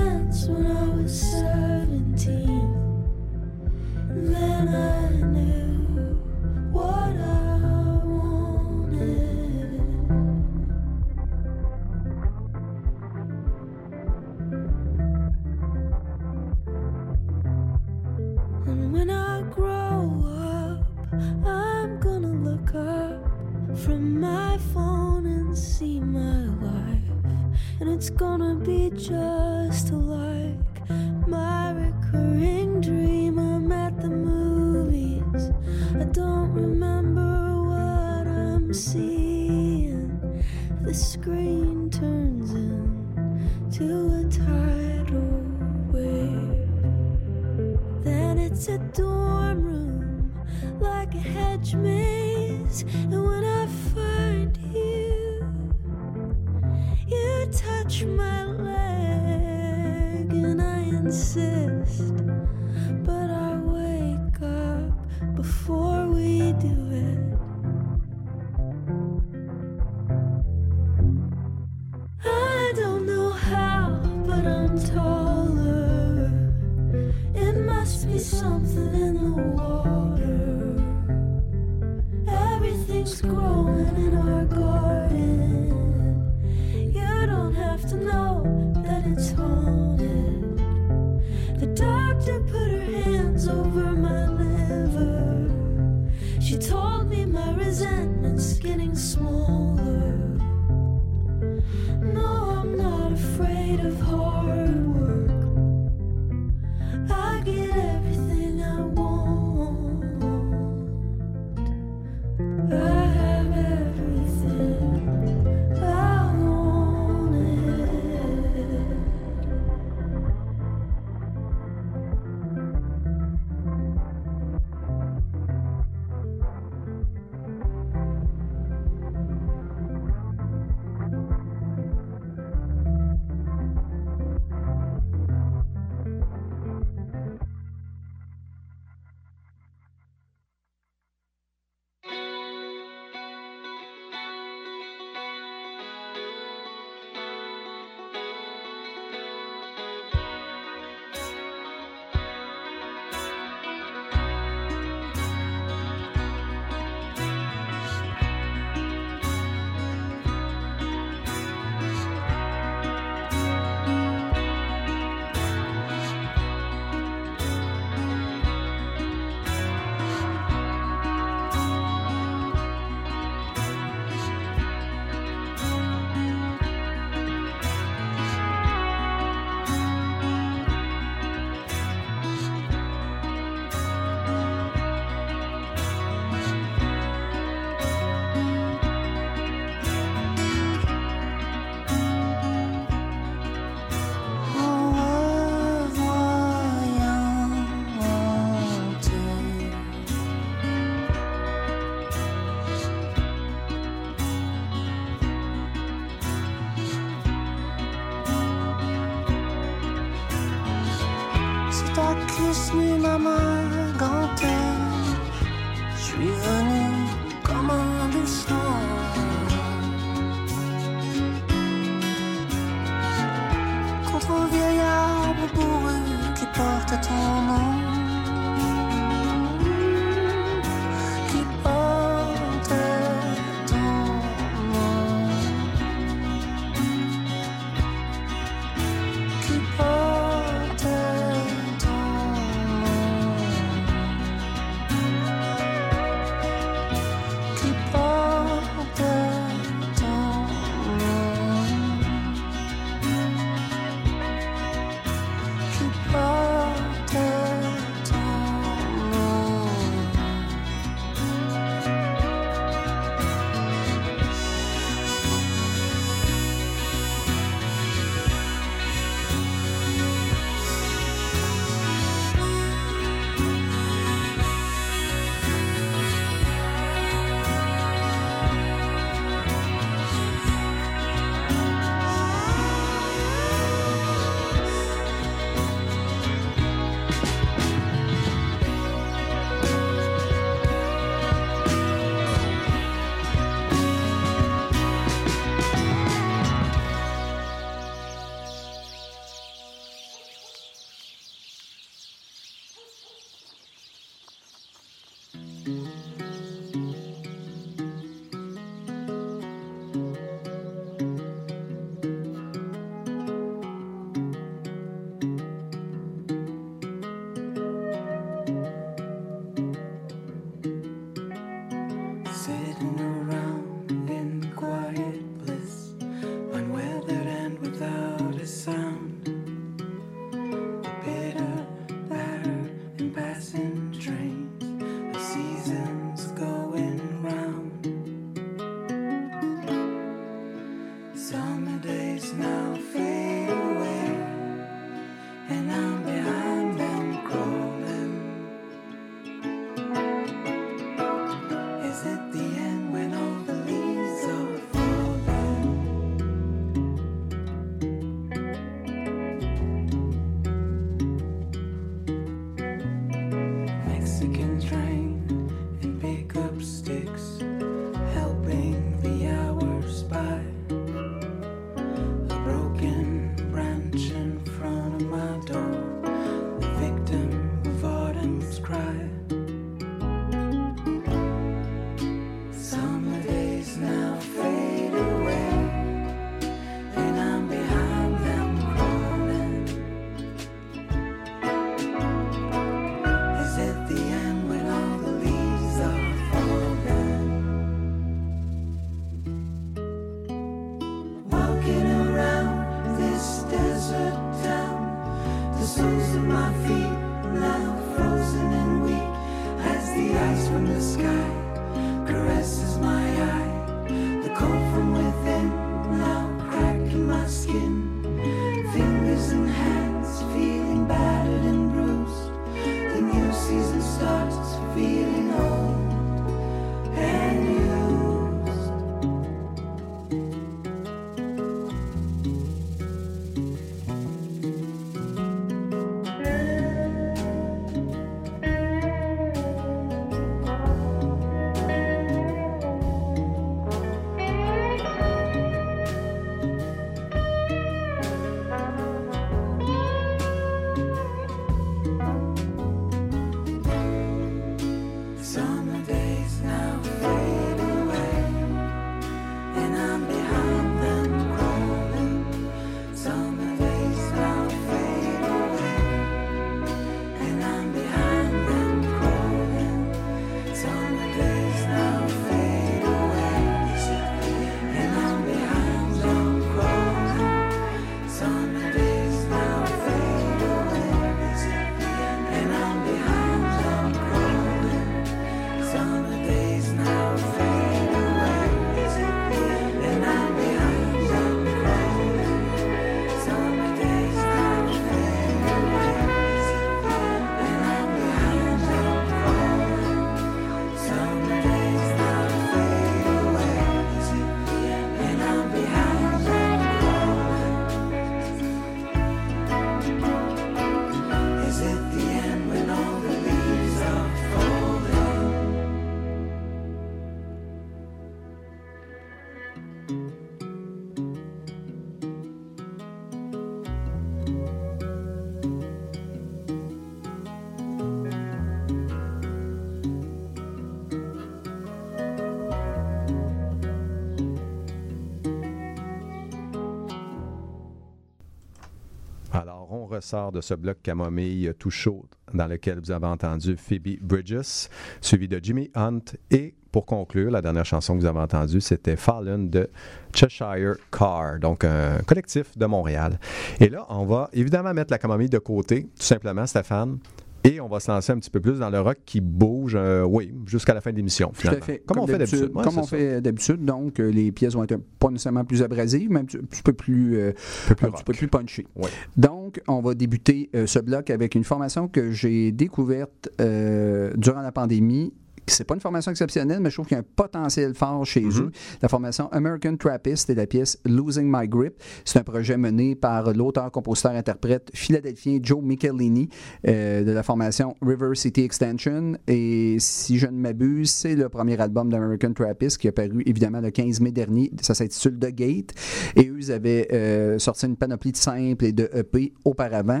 Ressort de ce bloc camomille tout chaud dans lequel vous avez entendu Phoebe Bridges, suivi de Jimmy Hunt. Et pour conclure, la dernière chanson que vous avez entendue, c'était Fallen de Cheshire Car, donc un collectif de Montréal. Et là, on va évidemment mettre la camomille de côté, tout simplement, Stéphane. Et on va se lancer un petit peu plus dans le rock qui bouge, euh, oui, jusqu'à la fin de l'émission, Tout à finalement. fait. Comme, on fait d'habitude. Ouais, Comme on ça. fait d'habitude. Donc, euh, les pièces vont être pas nécessairement plus abrasives, mais un petit, peu plus, euh, Un peu plus un petit rock. peu plus punchy. Ouais. Donc, on va débuter euh, ce bloc avec une formation que j'ai découverte durant la pandémie. C'est pas une formation exceptionnelle, mais je trouve qu'il y a un potentiel fort chez Mhm. eux. La formation American Trappist et la pièce Losing My Grip. C'est un projet mené par l'auteur, compositeur, interprète philadelphien Joe Michelini euh, de la formation River City Extension. Et si je ne m'abuse, c'est le premier album d'American Trappist qui a paru évidemment le 15 mai dernier. Ça s'intitule The Gate. Et eux, ils avaient euh, sorti une panoplie de simples et de EP auparavant.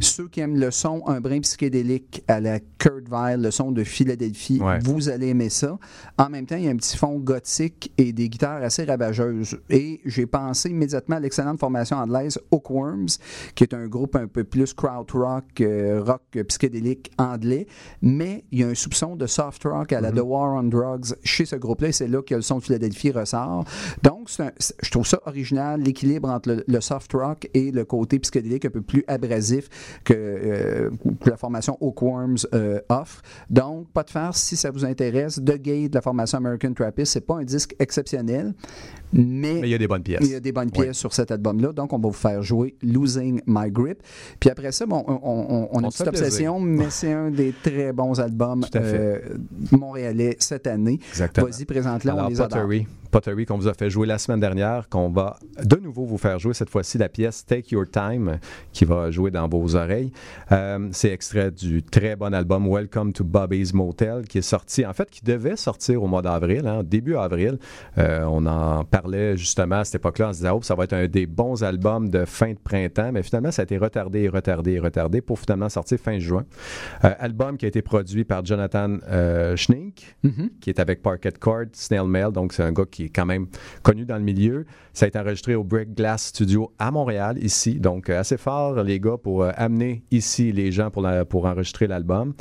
Ceux qui aiment le son, un brin psychédélique à la Kurt Vile, le son de Philadelphie, Ouais. Vous allez aimer ça. En même temps, il y a un petit fond gothique et des guitares assez ravageuses. Et j'ai pensé immédiatement à l'excellente formation anglaise Hookworms, qui est un groupe un peu plus krautrock, euh, rock psychédélique anglais. Mais il y a un soupçon de soft rock à la The War on Drugs chez ce groupe-là. Et c'est là que le son de Philadelphie ressort. Donc, un- je trouve ça original, l'équilibre entre le, le soft rock et le côté psychédélique un peu plus abrasif que, euh, que la formation Hookworms euh, offre. Donc, pas de farce, si ça vous intéresse, The Gate de la formation American Trappist, c'est pas un disque exceptionnel, mais, Mais il y a des bonnes pièces. il y a des bonnes pièces sur cet album-là, donc on va vous faire jouer Losing My Grip. Puis après ça, bon, on, on- on a une petite obsession, mais c'est un des très bons albums euh, montréalais cette année. Exactement. Vas-y, présente-le, on les adore. Pottery, Pottery qu'on vous a fait jouer la semaine dernière, qu'on va de nouveau vous faire jouer cette fois-ci la pièce Take Your Time, qui va jouer dans vos oreilles. Euh, c'est extrait du très bon album Welcome to Bobby's Motel, qui est sorti, en fait, qui devait sortir au mois d'avril, hein, début avril. Euh, on en parlait justement à cette époque-là, en se disant, oh, ça va être un des bons albums de fin de printemps, mais finalement, ça a été retardé et retardé et retardé pour finalement sortir fin juin. Euh, album qui a été produit par Jonathan euh, Schnink, Mhm. qui est avec Parquet Court, Snail Mail, donc c'est un gars qui est quand même connu dans le milieu. Ça a été enregistré au Brick Glass Studio à Montréal, ici, donc euh, assez fort, les gars, pour euh, amener ici les gens pour, la- pour enregistrer l'album.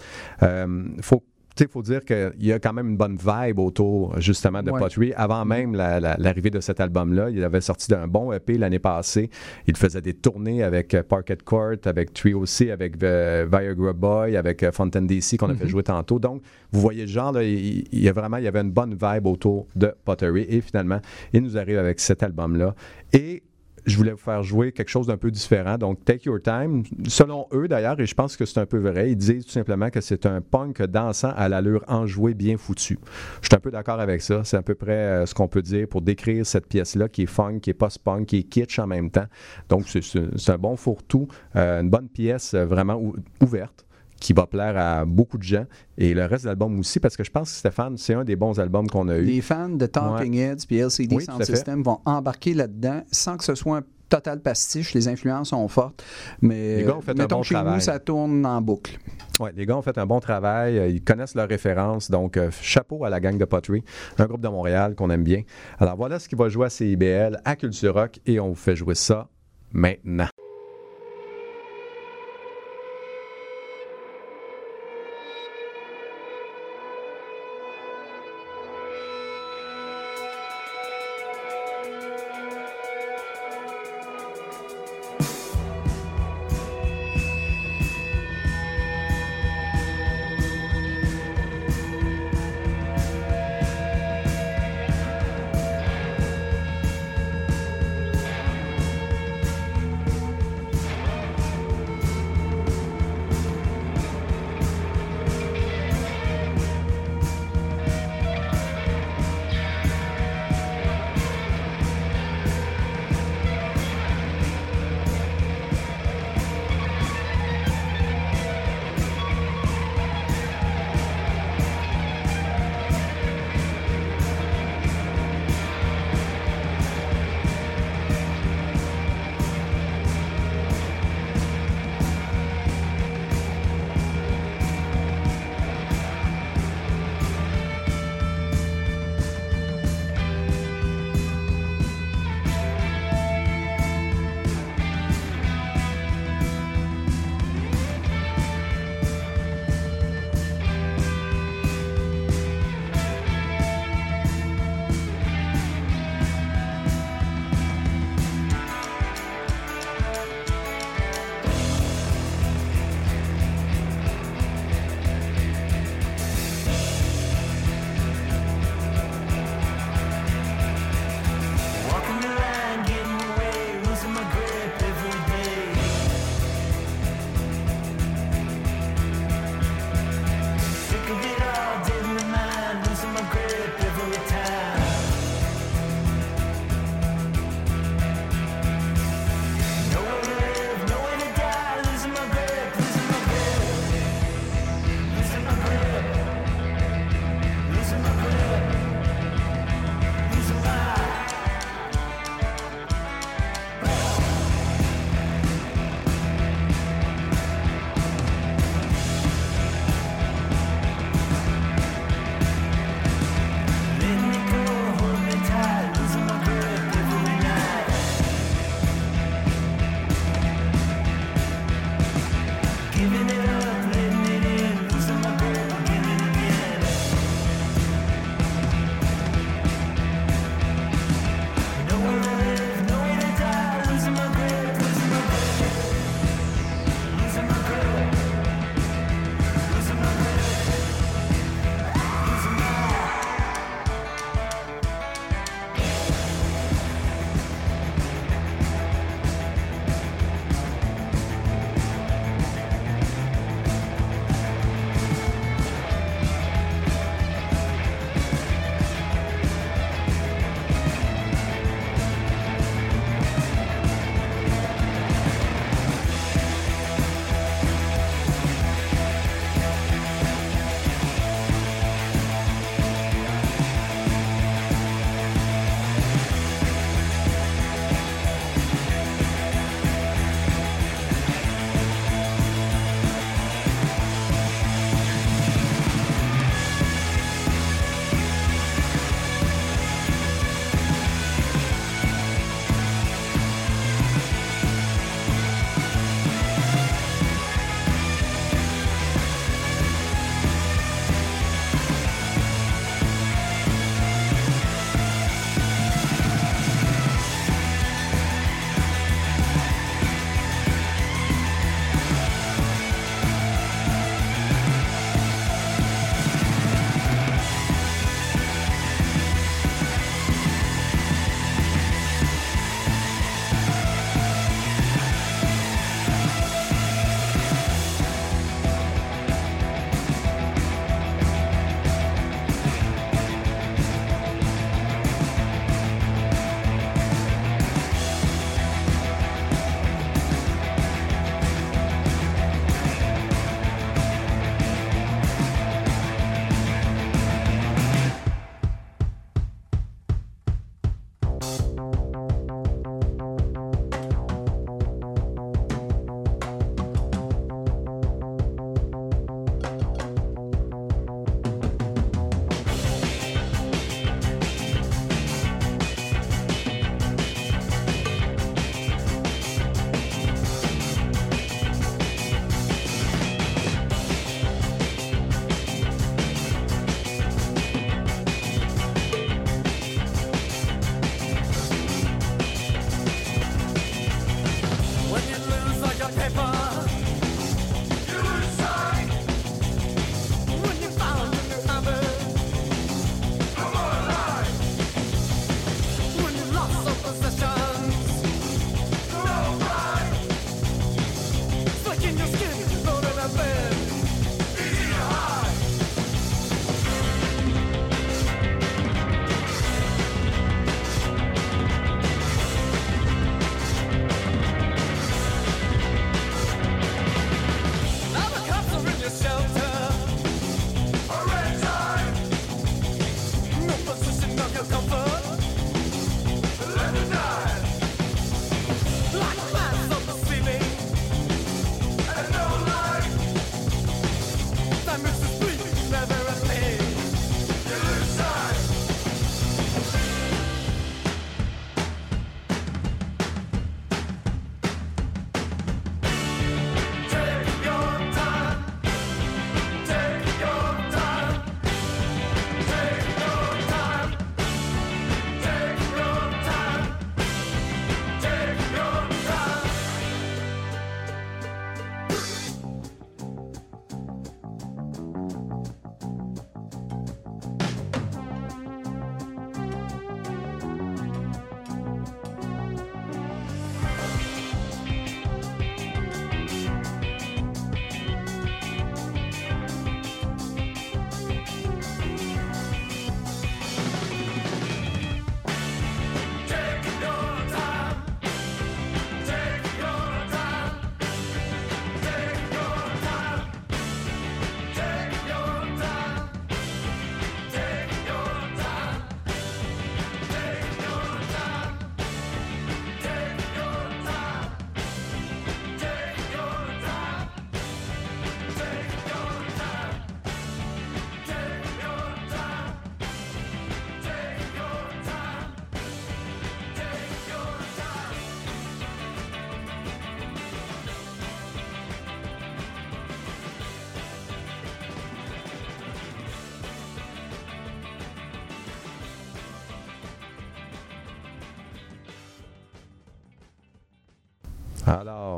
Faut il faut dire qu'il y a quand même une bonne vibe autour justement de Ouais. Pottery. Avant même la- la- l'arrivée de cet album-là, il avait sorti d'un bon EP l'année passée. Il faisait des tournées avec euh, Parquet Court, avec Trio C, avec euh, Viagra Boy, avec euh, Fontaine DC qu'on a fait jouer tantôt. Donc, vous voyez le genre, là, il, il y a vraiment il y avait une bonne vibe autour de Pottery. Et finalement, il nous arrive avec cet album-là. Et je voulais vous faire jouer quelque chose d'un peu différent. Donc, Take Your Time, selon eux d'ailleurs, et je pense que c'est un peu vrai, ils disent tout simplement que c'est un punk dansant à l'allure enjouée bien foutue. Je suis un peu d'accord avec ça. C'est à peu près euh, ce qu'on peut dire pour décrire cette pièce-là qui est funk, qui est post-punk, qui est kitsch en même temps. Donc, c'est- un bon fourre-tout, euh, une bonne pièce euh, vraiment ou- ouverte qui va plaire à beaucoup de gens. Et le reste de l'album aussi, parce que je pense que Stéphane, c'est un des bons albums qu'on a eu. Les fans de Talking Heads puis LCD Oui, Sound. System vont embarquer là-dedans sans que ce soit un total pastiche. Les influences sont fortes, mais Les gars ont fait un mettons bon chez nous, travail. ça tourne en boucle. Ouais, les gars ont fait un bon travail, euh, ils connaissent leurs références, donc euh, chapeau à la gang de Pottery, un groupe de Montréal qu'on aime bien. Alors voilà ce qui va jouer à CIBL, à Culture Rock, et on vous fait jouer ça maintenant.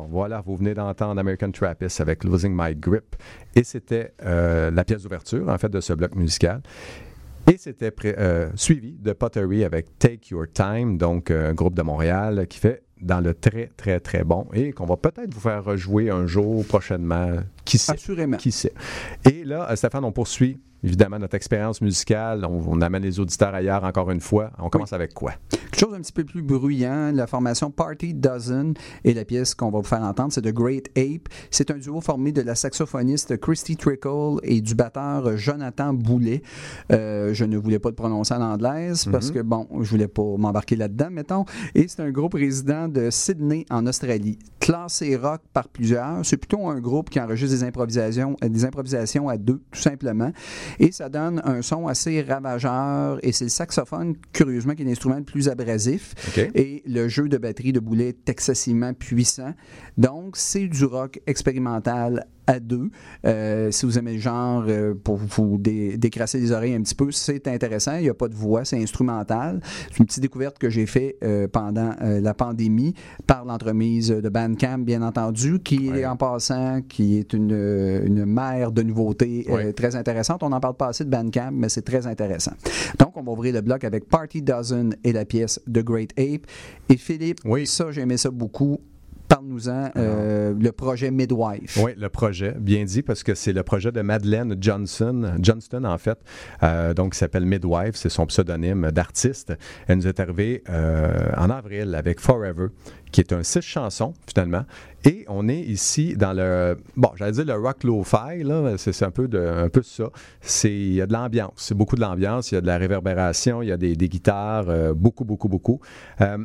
Voilà, vous venez d'entendre American Trappist avec Losing My Grip. Et c'était euh, la pièce d'ouverture, en fait, de ce bloc musical. Et c'était euh, suivi de Pottery avec Take Your Time, donc euh, un groupe de Montréal qui fait dans le très, très, très bon et qu'on va peut-être vous faire rejouer un jour prochainement. Qui sait? Assurément. Qui sait? Et là, Stéphane, on poursuit évidemment notre expérience musicale. On, on amène les auditeurs ailleurs encore une fois. On commence avec quoi? Quelque chose un petit peu plus bruyant, la formation Party Dozen et la pièce qu'on va vous faire entendre, c'est The Great Ape. C'est un duo formé de la saxophoniste Christy Trickle et du batteur Jonathan Boulet. Euh, je ne voulais pas le prononcer en anglaise parce que, bon, je voulais pas m'embarquer là-dedans, mettons. Et c'est un groupe résident de Sydney, en Australie. Classé rock par plusieurs, c'est plutôt un groupe qui enregistre des improvisations, des improvisations à deux, tout simplement. Et ça donne un son assez ravageur. Et c'est le saxophone, curieusement, qui est l'instrument le plus abrasif. Et le jeu de batterie de boulet est excessivement puissant. Donc, c'est du rock expérimental à deux. Euh, si vous aimez le genre, euh, pour vous dé- décrasser les oreilles un petit peu, c'est intéressant. Il n'y a pas de voix, c'est instrumental. C'est une petite découverte que j'ai fait euh, pendant la pandémie par l'entremise de Bandcamp, bien entendu, qui Ouais. est en passant, qui est une, une mer de nouveautés Ouais. très intéressantes. On n'en parle pas assez de Bandcamp, mais c'est très intéressant. Donc, on va ouvrir le bloc avec Party Dozen et la pièce The Great Ape. Et Philippe, Oui. ça, j'aimais ça beaucoup. Parle-nous-en, euh, le projet Midwife. Oui, le projet, bien dit, parce que c'est le projet de Madeleine Johnson, Johnston en fait, euh, donc qui s'appelle Midwife, c'est son pseudonyme d'artiste. Elle nous est arrivée euh, en avril avec Forever, qui est un six chansons finalement. Et on est ici dans le, bon, j'allais dire le rock lo-fi, là, c'est un peu, de, un peu ça. C'est, il y a de l'ambiance, c'est beaucoup de l'ambiance, il y a de la réverbération, il y a des, des guitares, euh, beaucoup, beaucoup, beaucoup. Euh,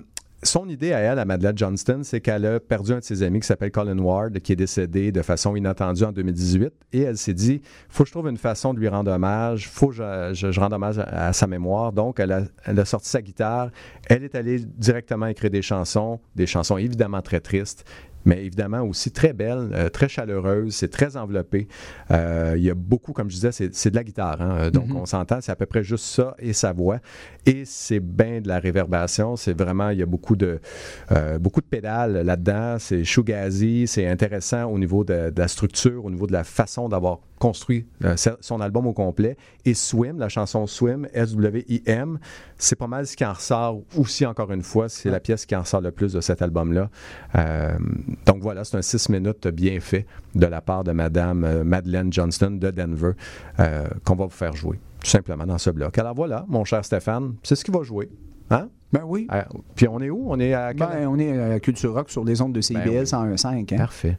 son idée à elle, à Madeleine Johnston, c'est qu'elle a perdu un de ses amis qui s'appelle Colin Ward, qui est décédé de façon inattendue en 2018. Et elle s'est dit, faut que je trouve une façon de lui rendre hommage, faut que je, rende hommage à, à sa mémoire. Donc, elle a, elle a sorti sa guitare. Elle est allée directement écrire des chansons, des chansons évidemment très tristes, mais évidemment aussi très belles, euh, très chaleureuses, c'est très enveloppé. Euh, il y a beaucoup, comme je disais, c'est de la guitare. hein. Euh, Donc, Mhm. on s'entend, c'est à peu près juste ça et sa voix. Et c'est bien de la réverbération. C'est vraiment, il y a beaucoup de, euh, beaucoup de pédales là-dedans. C'est shoegazy, c'est intéressant au niveau de, de la structure, au niveau de la façon d'avoir construit euh, son album au complet. Et Swim, la chanson Swim, S-W-I-M, c'est pas mal ce qui en ressort aussi, encore une fois. C'est la pièce qui en ressort le plus de cet album-là. Euh, donc voilà, c'est un six minutes bien fait de la part de Madame euh, Madeleine Johnston de Denver euh, qu'on va vous faire jouer, tout simplement, dans ce bloc. Alors voilà, mon cher Stéphane, c'est ce qui va jouer. Hein? Ben oui. Euh, puis on est où? On est à quel- Ben, on est à Culture Rock sur les ondes de CIBL Ben oui. 101.5. hein? Parfait.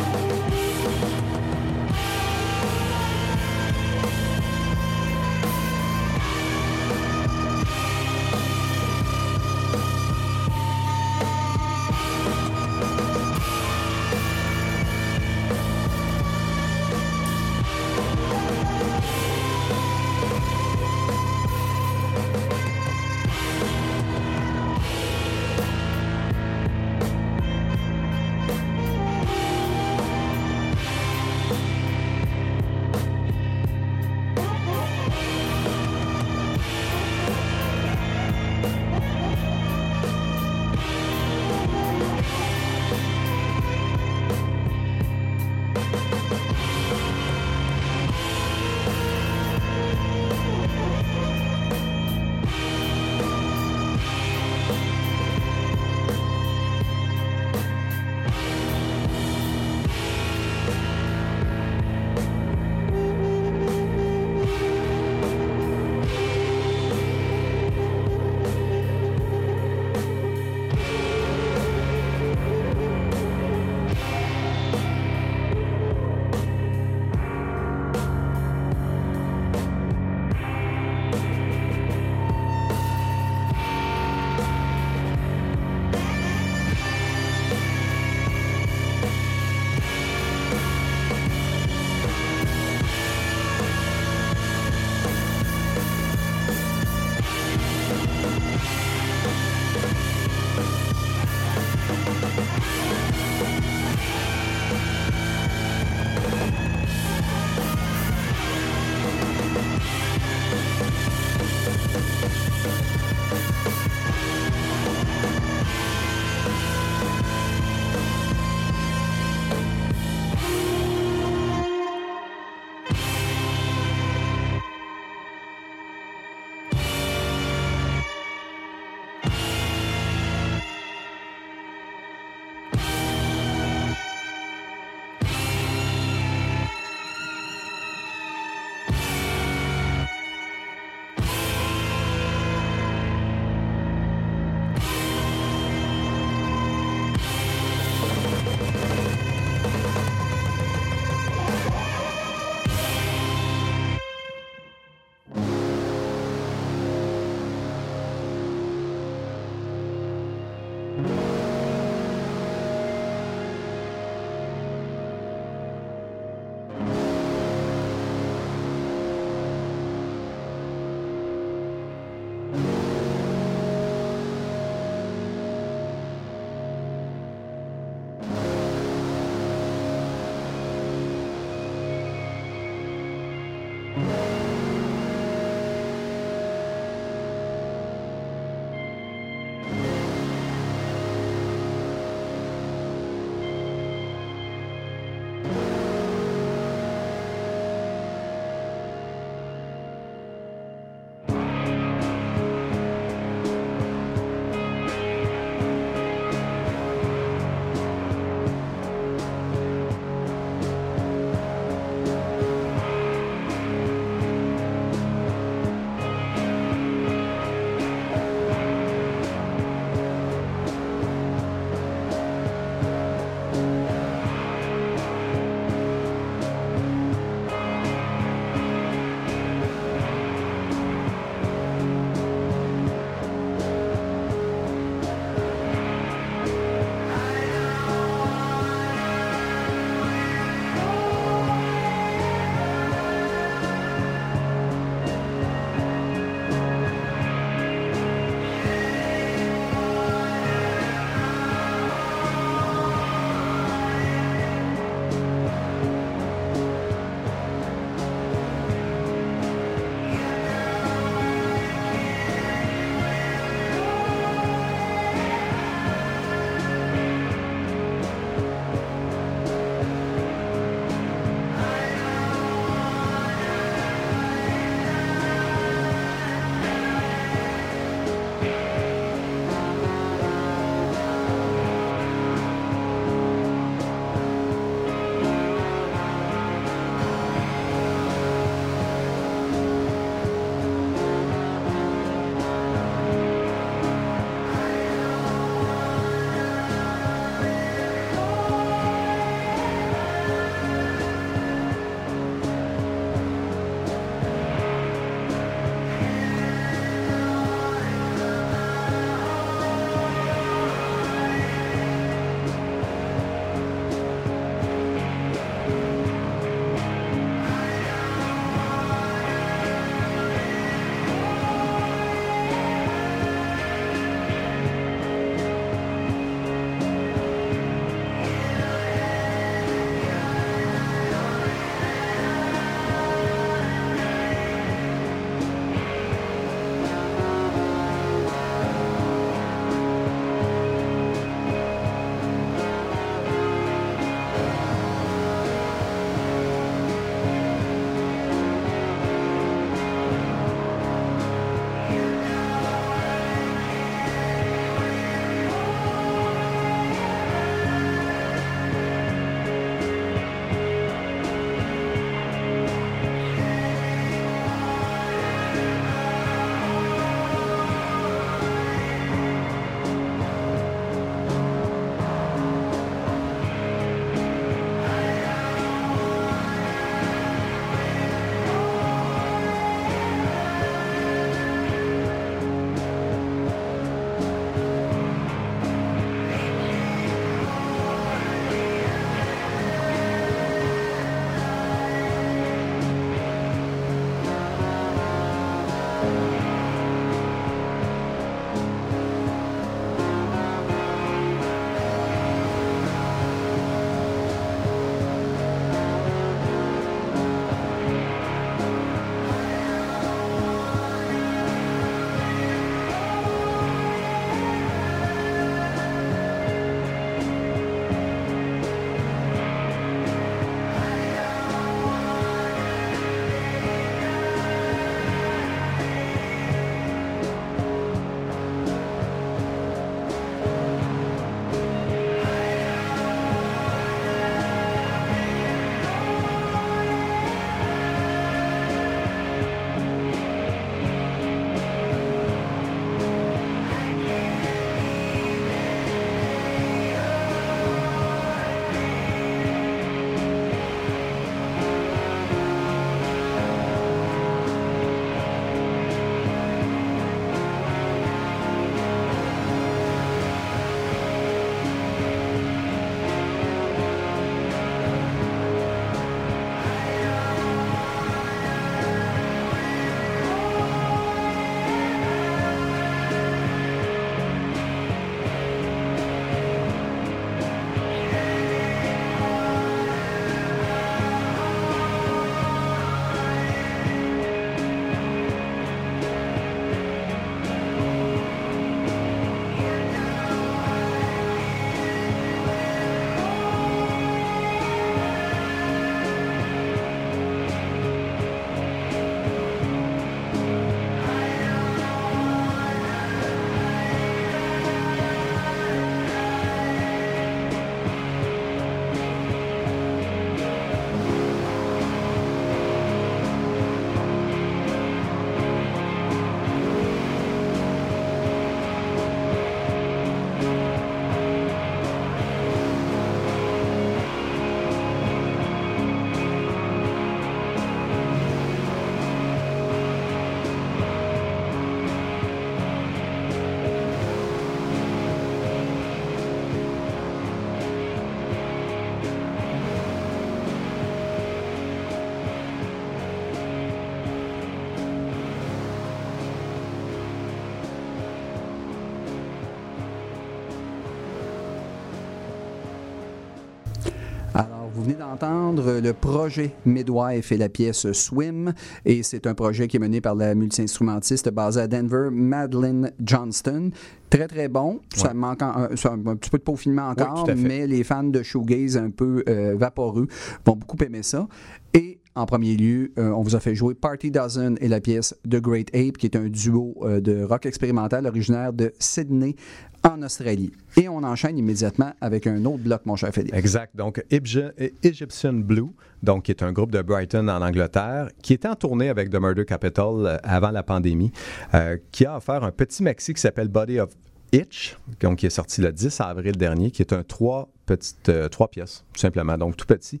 D'entendre le projet Midwife et la pièce Swim. Et c'est un projet qui est mené par la multi-instrumentiste basée à Denver, Madeleine Johnston. Très, très bon. Ça Ouais. manque en- un, ça a un petit peu de peaufinement encore, mais les fans de shoegaze un peu euh, vaporeux vont beaucoup aimer ça. Et en premier lieu, euh, on vous a fait jouer Party Dozen et la pièce The Great Ape, qui est un duo euh, de rock expérimental originaire de Sydney, en Australie. Et on enchaîne immédiatement avec un autre bloc, mon cher Philippe. Exact. Donc, Egyp- Egyptian Blue, donc, qui est un groupe de Brighton en Angleterre, qui était en tournée avec The Murder Capital euh, avant la pandémie, euh, qui a offert un petit maxi qui s'appelle Body of Itch, donc, qui est sorti le 10 avril dernier, qui est un trois, petites, euh, trois pièces, tout simplement, donc tout petit.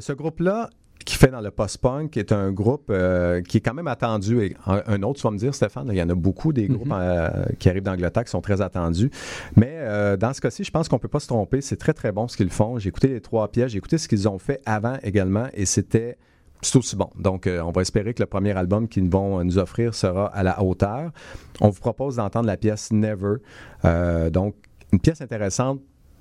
Ce groupe-là, qui fait dans le post-punk, est un groupe euh, qui est quand même attendu. Et un, un autre, tu vas me dire, Stéphane, là, il y en a beaucoup des groupes euh, qui arrivent d'Angleterre qui sont très attendus. Mais euh, dans ce cas-ci, je pense qu'on ne peut pas se tromper. C'est très, très bon ce qu'ils font. J'ai écouté les trois pièces, j'ai écouté ce qu'ils ont fait avant également et c'était. C'est aussi bon. Donc, euh, on va espérer que le premier album qu'ils vont nous offrir sera à la hauteur. On vous propose d'entendre la pièce Never. Euh, donc, une pièce intéressante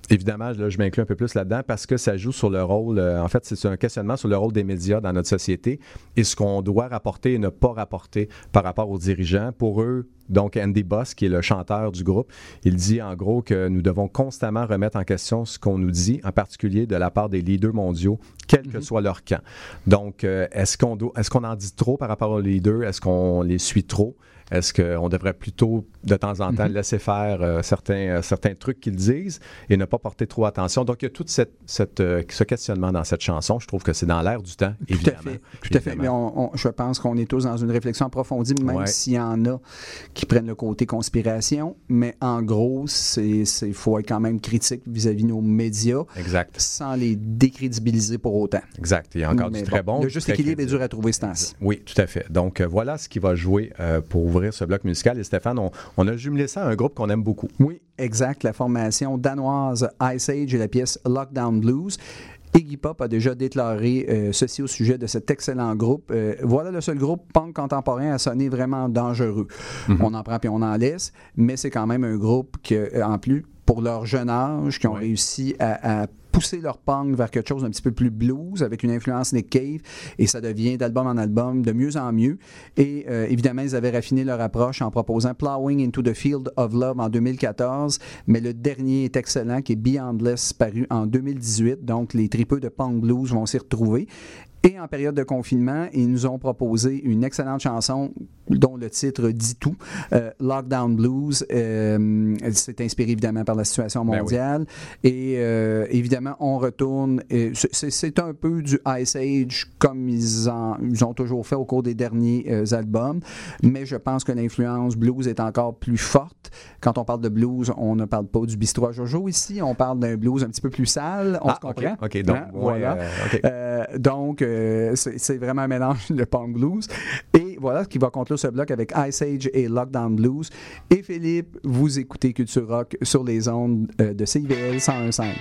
Évidemment, là, je m'inclus un peu plus là-dedans parce que ça joue sur le rôle, euh, en fait, c'est un questionnement sur le rôle des médias dans notre société et ce qu'on doit rapporter et ne pas rapporter par rapport aux dirigeants. Pour eux, donc Andy Boss, qui est le chanteur du groupe, il dit en gros que nous devons constamment remettre en question ce qu'on nous dit, en particulier de la part des leaders mondiaux, quel que soit leur camp. Donc, euh, est-ce qu'on qu'on en dit trop par rapport aux leaders? Est-ce qu'on les suit trop? Est-ce qu'on devrait plutôt, de temps en temps, laisser faire euh, certains, euh, certains trucs qu'ils disent et ne pas porter trop attention? Donc, il y a tout cette, cette, euh, ce questionnement dans cette chanson. Je trouve que c'est dans l'air du temps, Tout à évidemment. fait. Tout à fait. Mais on- on- je pense qu'on est tous dans une réflexion approfondie, même Ouais. s'il y en a qui prennent le côté conspiration. Mais en gros, il faut être quand même critique vis-à-vis de nos médias Exact. sans les décrédibiliser pour autant. Exact. Il y a encore Mais du très bon. Le juste équilibre est dur à trouver ce temps-ci. Oui, tout à fait. Donc, voilà ce qui va jouer euh, pour ouvrir ce bloc musical. Et Stéphane, on, on a jumelé ça à un groupe qu'on aime beaucoup. Oui, exact. La formation danoise Ice Age et la pièce Lockdown Blues. Iggy Pop a déjà déclaré euh, ceci au sujet de cet excellent groupe. Euh, voilà le seul groupe punk contemporain à sonner vraiment dangereux. On en prend puis on en laisse, mais c'est quand même un groupe que, euh, en plus, pour leur jeune âge, qui ont réussi à, à pousser leur punk vers quelque chose d'un petit peu plus blues, avec une influence Nick Cave, et ça devient d'album en album de mieux en mieux. Et euh, évidemment, ils avaient raffiné leur approche en proposant Plowing into the Field of Love en 2014, mais le dernier est excellent, qui est Beyondless, paru en 2018. Donc, les tripeux de punk blues vont s'y retrouver. Et en période de confinement, ils nous ont proposé une excellente chanson dont le titre dit tout, euh, Lockdown Blues. Euh, c'est inspiré évidemment par la situation Ben oui. mondiale. Et euh, évidemment, on retourne. et c'est- un peu du Ice Age comme ils, en- ils ont toujours fait au cours des derniers euh, albums. Mais je pense que l'influence blues est encore plus forte. Quand on parle de blues, on ne parle pas du bistrot à Jojo ici. On parle d'un blues un petit peu plus sale. On Ah, se OK. comprend? OK, donc, Hein? voilà. donc, c'est vraiment un mélange de punk blues. Et voilà qui va conclure ce bloc avec Ice Age et Lockdown Blues. Et Philippe, vous écoutez Culture Rock sur les ondes euh, de CIVL 101.5.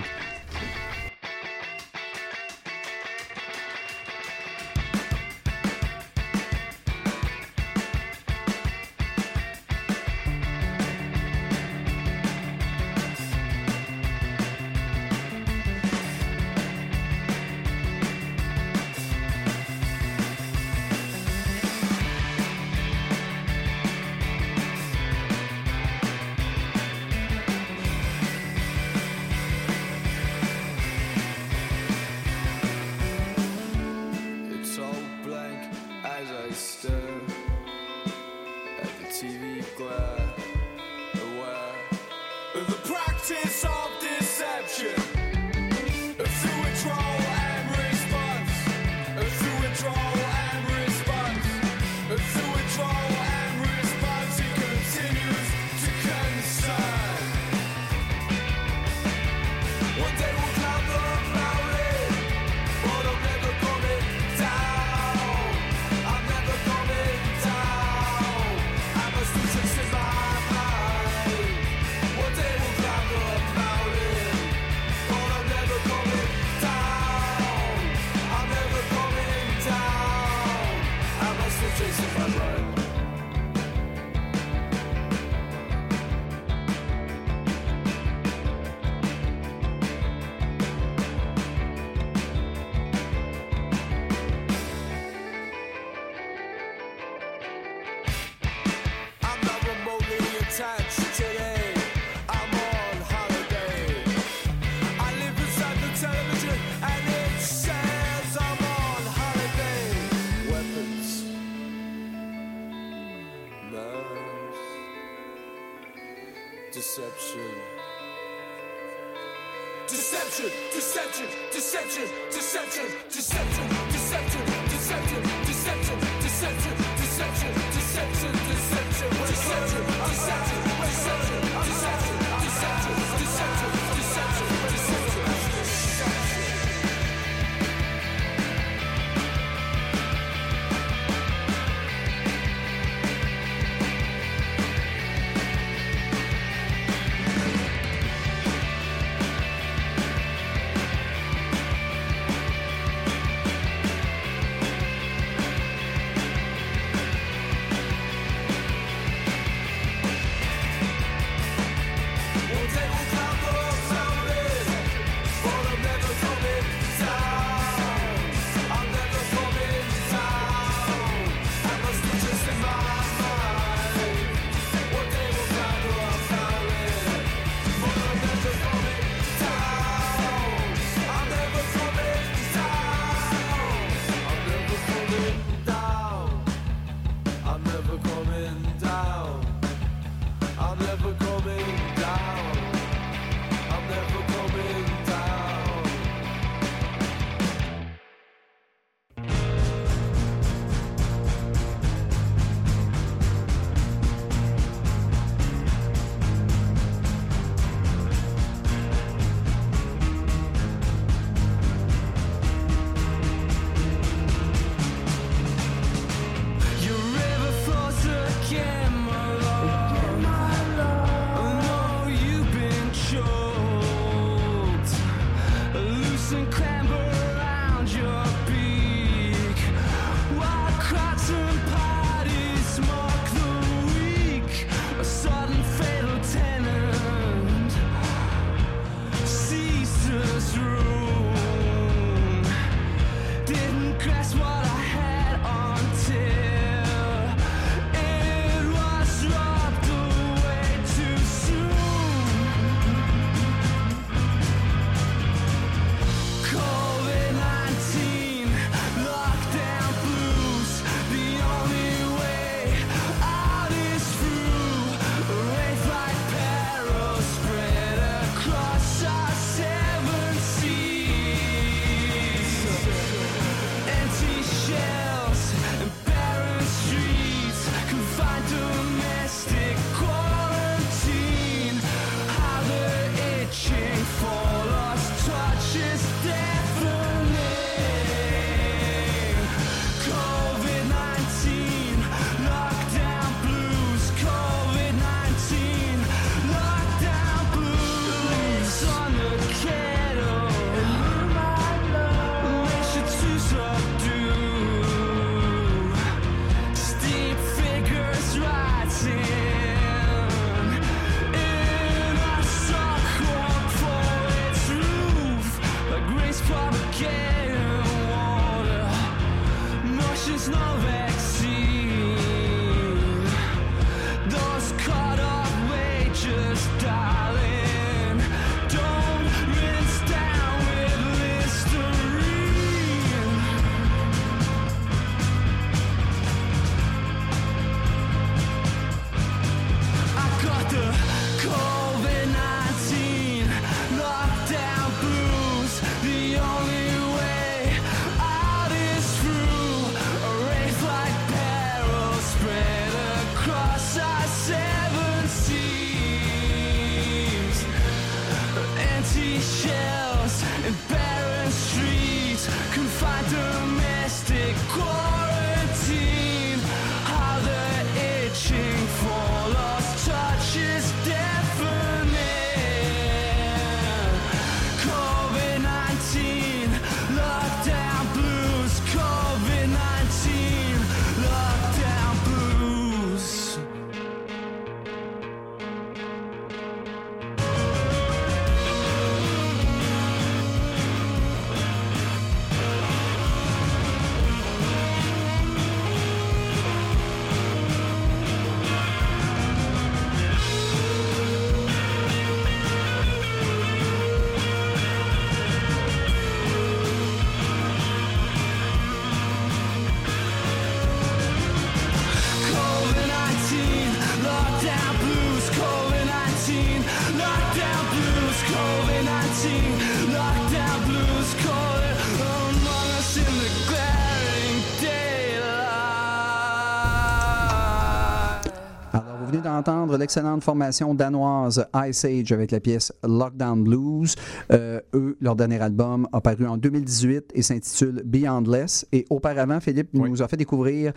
entendre l'excellente formation danoise Ice Age avec la pièce Lockdown Blues. Euh, eux, leur dernier album a paru en 2018 et s'intitule Beyondless. Et auparavant, Philippe Oui. nous a fait découvrir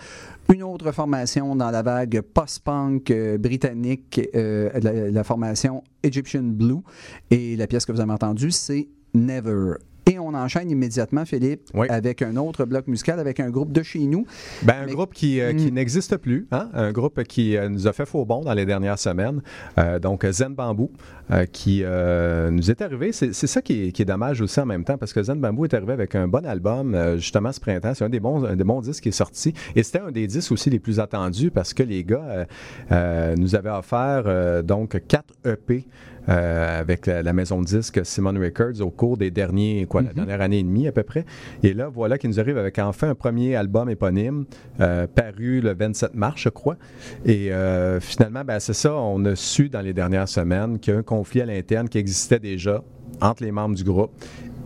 une autre formation dans la vague post-punk euh, britannique, euh, la, la formation Egyptian Blue. Et la pièce que vous avez entendue, c'est Never. Et on enchaîne immédiatement, Philippe, Oui. avec un autre bloc musical, avec un groupe de chez nous. Ben, un Mais- groupe qui, euh, qui Mm. n'existe plus, hein? un groupe qui euh, nous a fait faux bond dans les dernières semaines. Euh, donc, Zen Bamboo, euh, qui nous est arrivé. C'est ça qui est, qui est dommage aussi en même temps, parce que Zen Bamboo est arrivé avec un bon album, justement, ce printemps. C'est un des bons, un des bons disques qui est sorti. Et c'était un des disques aussi les plus attendus, parce que les gars nous avaient offert donc quatre EP. Euh, avec la, la maison de disques Simon Records au cours des derniers, quoi, la dernière année et demie à peu près. Et là, voilà qui nous arrive avec enfin un premier album éponyme euh, paru le 27 mars, je crois. Et euh, finalement, ben, c'est ça, on a su dans les dernières semaines qu'il y a un conflit à l'interne qui existait déjà entre les membres du groupe.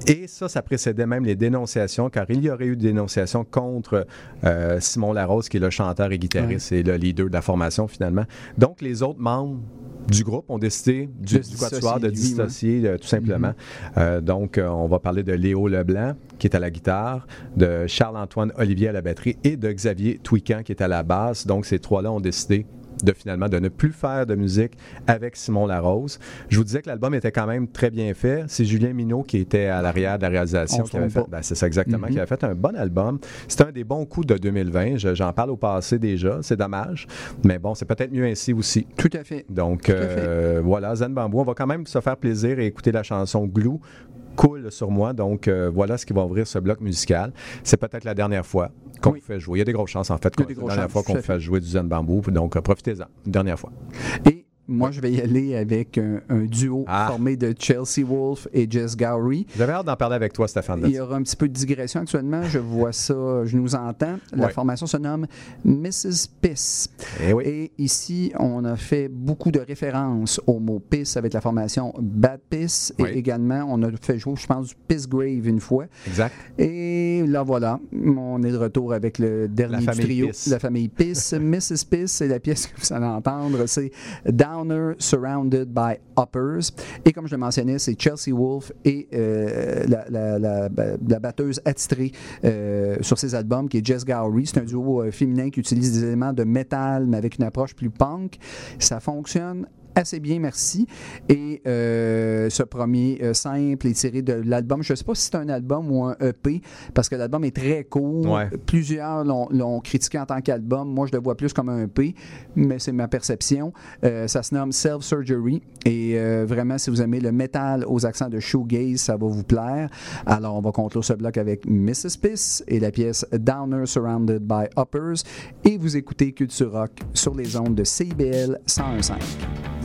Et ça, ça précédait même les dénonciations, car il y aurait eu des dénonciations contre euh, Simon Larose, qui est le chanteur et guitariste et le leader de la formation finalement. Donc, les autres membres du groupe ont décidé du, du quatuor de dissocier, euh, tout simplement. Euh, donc, euh, on va parler de Léo Leblanc, qui est à la guitare, de Charles-Antoine Olivier à la batterie et de Xavier Touican, qui est à la basse. Donc, ces trois-là ont décidé de finalement de ne plus faire de musique avec Simon Larose. Je vous disais que l'album était quand même très bien fait. C'est Julien Minot qui était à l'arrière de la réalisation qui avait fait. ben, c'est ça exactement, qui avait fait un bon album. C'est un des bons coups de 2020. Je- J'en parle au passé déjà. C'est dommage. Mais bon, c'est peut-être mieux ainsi aussi. Tout à fait. Donc à euh, voilà, Zen Bambou. On va quand même se faire plaisir et écouter la chanson Glue coule sur moi. Donc euh, voilà ce qui va ouvrir ce bloc musical. C'est peut-être la dernière fois qu'on Oui. vous fait jouer. Il y a des grosses chances en fait. C'est la dernière chances, fois qu'on fait jouer du Zen Bambou. Donc profitez-en. Dernière fois. Et moi, je vais y aller avec un, un duo Ah. formé de Chelsea Wolf et Jess Gowry. J'avais hâte d'en parler avec toi, Stéphane. Il y aura un petit peu de digression actuellement. Je vois ça, je nous entends. La formation se nomme Mrs. Piss. Eh oui. Et ici, on a fait beaucoup de références au mot Piss avec la formation Bad Piss. Oui. Et également, on a fait jouer, je pense, du Piss Grave une fois. Exact. Et là, voilà, on est de retour avec le dernier du famille trio, Piss. la famille Piss. Mrs. Piss, c'est la pièce que vous allez entendre, c'est Surrounded by Uppers. Et comme je le mentionnais, c'est Chelsea Wolf et euh, la batteuse attitrée euh, sur ses albums, qui est Jess Gowry. C'est un duo euh, féminin qui utilise des éléments de métal, mais avec une approche plus punk. Ça fonctionne assez bien, merci. Et euh, ce premier euh, simple est tiré de l'album. Je ne sais pas si c'est un album ou un EP, parce que l'album est très court. Ouais. Plusieurs l'ont critiqué en tant qu'album. Moi, je le vois plus comme un EP, mais c'est ma perception. Euh, ça se nomme Self Surgery. Et vraiment, si vous aimez le métal aux accents de shoegaze, ça va vous plaire. Alors, on va conclure ce bloc avec Mrs. Piss et la pièce Downer Surrounded by Uppers. Et vous écoutez Culture Rock sur les ondes de CIBL 101.5.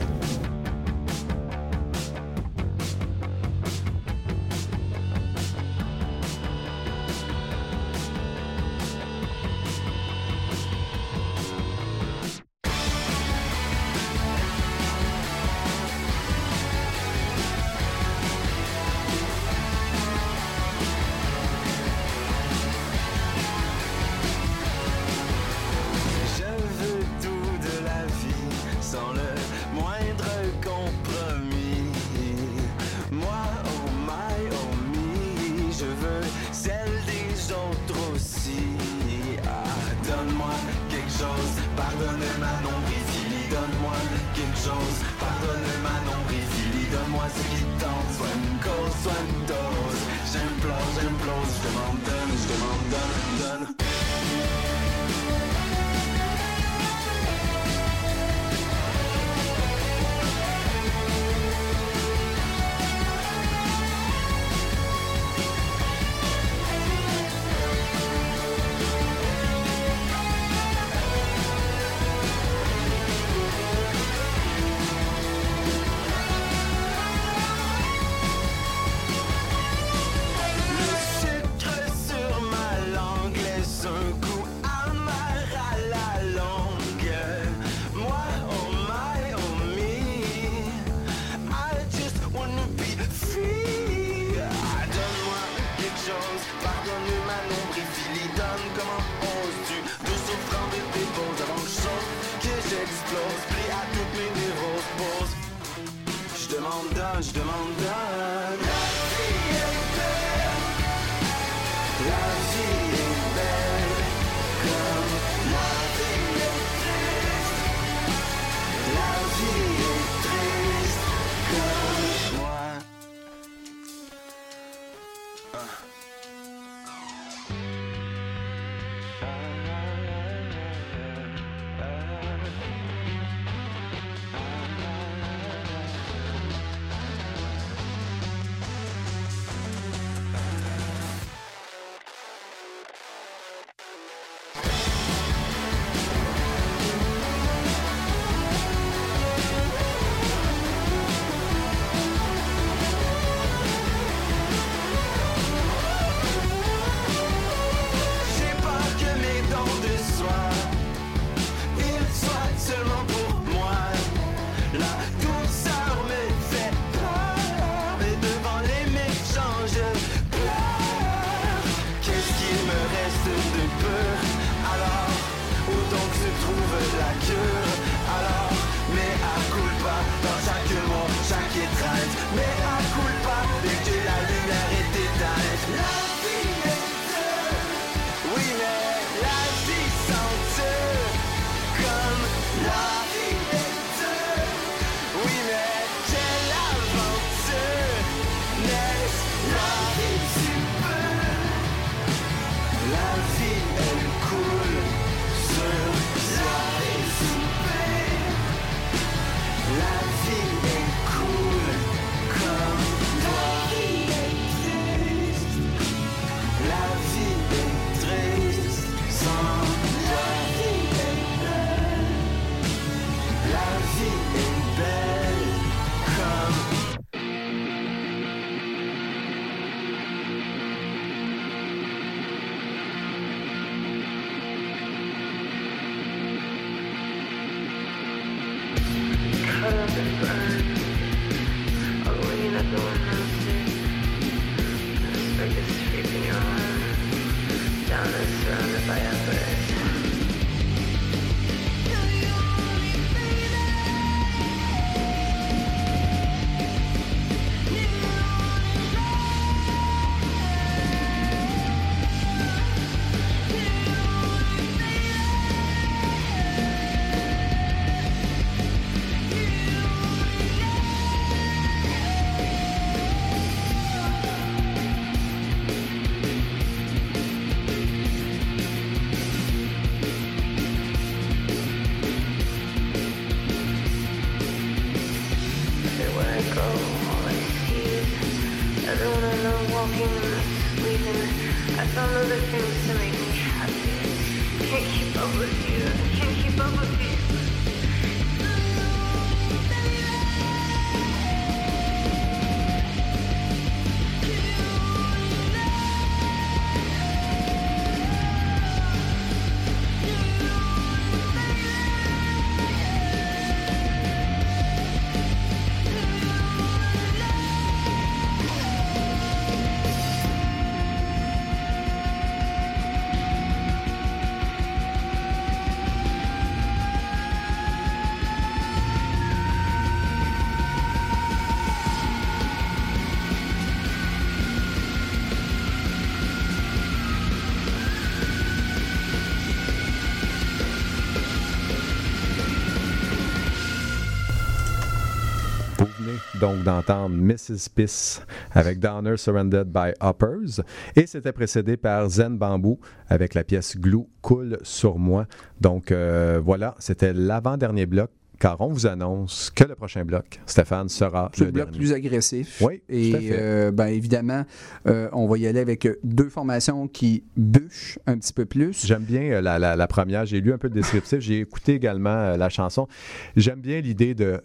donc d'entendre Mrs. Piss avec Downer Surrendered by Hoppers et c'était précédé par Zen Bamboo avec la pièce Glue coule sur moi. Donc euh, voilà, c'était l'avant-dernier bloc car on vous annonce que le prochain bloc, Stéphane, sera C'est le le bloc dernier. plus agressif. Oui, Et tout à fait. euh, ben, évidemment, euh, on va y aller avec deux formations qui bûchent un petit peu plus. J'aime bien la, la- la première. J'ai lu un peu le descriptif. J'ai écouté également la chanson. J'aime bien l'idée de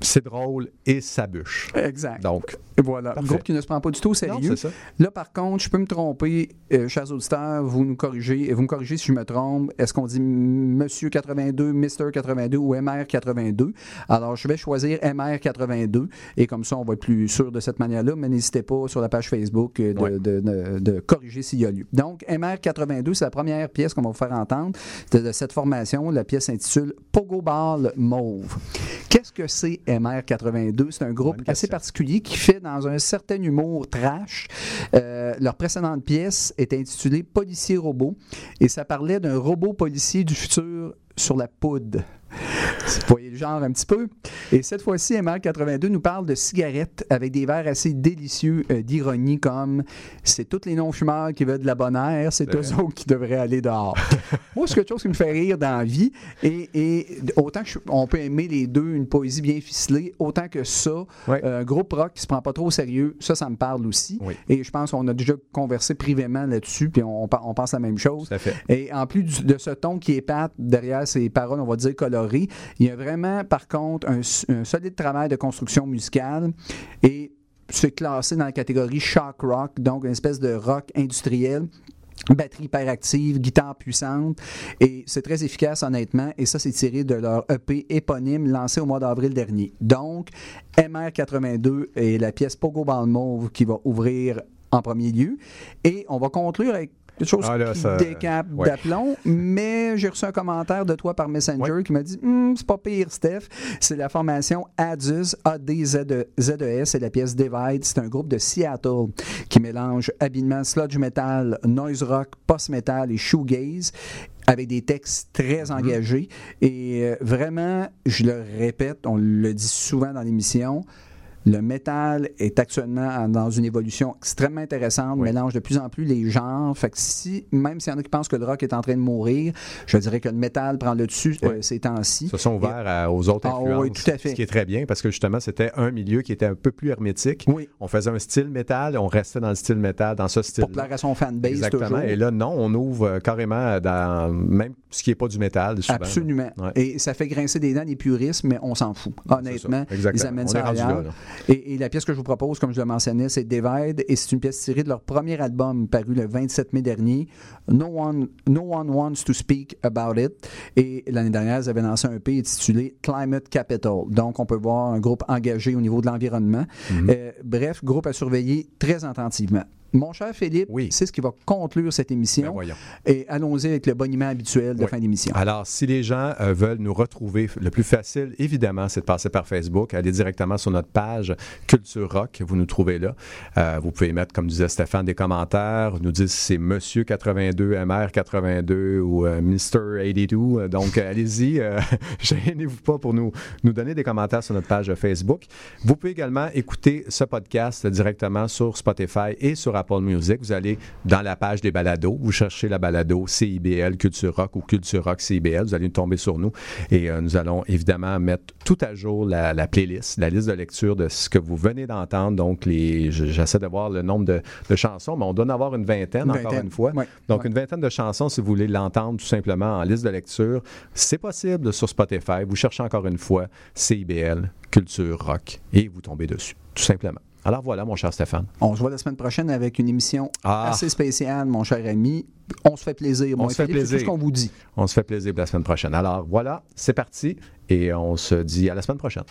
c'est drôle et ça bûche. Exact. Donc, Voilà. Parfait. Groupe qui ne se prend pas du tout au sérieux. c'est ça. Là, par contre, je peux me tromper, euh, chers auditeurs, vous nous corrigez, et vous me corrigez si je me trompe. Est-ce qu'on dit Monsieur 82, Mr 82 ou MR 82? Alors, je vais choisir MR 82, et comme ça, on va être plus sûr de cette manière-là, mais n'hésitez pas sur la page Facebook euh, de, Ouais. de- de- de corriger s'il y a lieu. Donc, MR 82, c'est la première pièce qu'on va vous faire entendre de, de cette formation. La pièce s'intitule Pogo Ball Mauve. Qu'est-ce que c'est MR82. C'est un groupe assez particulier qui fait dans un certain humour trash. Euh, leur précédente pièce est intitulée Policier robot et ça parlait d'un robot policier du futur sur la poudre. Vous voyez le genre un petit peu. Et cette fois-ci, MR82 nous parle de cigarettes avec des verres assez délicieux euh, d'ironie comme c'est tous les non-fumeurs qui veulent de la bonne air, c'est eux autres qui devraient aller dehors. Moi, c'est quelque chose qui me fait rire dans la vie. Et, et autant que je- on peut aimer les deux, une poésie bien ficelée, autant que ça, Ouais. un groupe rock qui se prend pas trop au sérieux, ça, ça me parle aussi. Oui. Et je pense qu'on a déjà conversé privément là-dessus, puis on, on pense la même chose. Tout à fait. Et en plus du- de ce ton qui épate derrière ces paroles, on va dire colorées, il y a vraiment, par contre, un, solide travail de construction musicale et c'est classé dans la catégorie shock rock, donc une espèce de rock industriel. Batterie hyperactive, guitare puissante, et c'est très efficace honnêtement, et ça c'est tiré de leur EP éponyme lancé au mois d'avril dernier. Donc, MR82 est la pièce Pogo Ball Mauve qui va ouvrir en premier lieu, et on va conclure avec quelque chose Ah, là, qui ça- décape ouais. d'aplomb, mais j'ai reçu un commentaire de toi par Messenger qui m'a dit Hum, c'est pas pire, Steph. C'est la formation ADZES, A-D-Z-E-S, c'est la pièce Divide. C'est un groupe de Seattle qui mélange habilement sludge metal, noise rock, post-metal et shoegaze avec des textes très engagés. Et euh, vraiment, je le répète, on le dit souvent dans l'émission, le métal est actuellement en- dans une évolution extrêmement intéressante, Oui. mélange de plus en plus les genres. Fait que si, même s'il y en a qui pensent que le rock est en train de mourir, je dirais que le métal prend le dessus euh, ces temps-ci. se sont ouverts à- aux autres Ah, influences. oui, tout à fait. Ce qui est très bien parce que justement, c'était un milieu qui était un peu plus hermétique. Oui. On faisait un style métal, on restait dans le style métal, dans ce style. Pour plaire à son fanbase Exactement. toujours. Et là, non, on ouvre euh, carrément dans même ce qui n'est pas du métal. Souvent, Absolument. Ouais. Et ça fait grincer des dents les puristes, mais on s'en fout. Honnêtement, ils amènent On ça ailleurs. là, là. Et, et la pièce que je vous propose, comme je le mentionnais, c'est Divide, et c'est une pièce tirée de leur premier album paru le 27 mai dernier, No One, no one Wants to Speak About It. Et l'année dernière, ils avaient lancé un EP intitulé Climate Capital. Donc, on peut voir un groupe engagé au niveau de l'environnement. Mhm. Euh, bref, groupe à surveiller très attentivement. Mon cher Philippe, Oui. c'est ce qui va conclure cette Ben, émission. voyons. et allons-y avec le boniment habituel de Oui. fin d'émission. Alors, si les gens euh, veulent nous retrouver, le plus facile, évidemment, c'est de passer par Facebook, aller directement sur notre page Culture Rock, vous nous trouvez là. Euh, vous pouvez mettre, comme disait Stéphane, des commentaires, nous dire si c'est Monsieur 82, MR 82 ou euh, Mr 82. Euh, Donc, euh, allez-y, gênez-vous pas pour nous, nous donner des commentaires sur notre page Facebook. Vous pouvez également écouter ce podcast directement sur Spotify et sur Apple Music. Vous allez dans la page des balados, vous cherchez la balado CIBL Culture Rock ou Culture Rock CIBL, vous allez tomber sur nous et euh, nous allons évidemment mettre tout à jour la, la playlist, la liste de lecture de ce que vous venez d'entendre. Donc, les, j'essaie de voir le nombre de, de chansons, mais on doit en avoir une vingtaine, Une encore une fois. Donc, une vingtaine de chansons, si vous voulez l'entendre tout simplement en liste de lecture, c'est possible sur Spotify. Vous cherchez encore une fois CIBL, Culture Rock, et vous tombez dessus, tout simplement. Alors voilà, mon cher Stéphane. On se voit la semaine prochaine avec une émission Ah. assez spéciale, mon cher ami. On se fait plaisir. On se fait Philippe, C'est plaisir. ce qu'on vous dit. On se fait plaisir pour la semaine prochaine. Alors voilà, c'est parti, et on se dit à la semaine prochaine.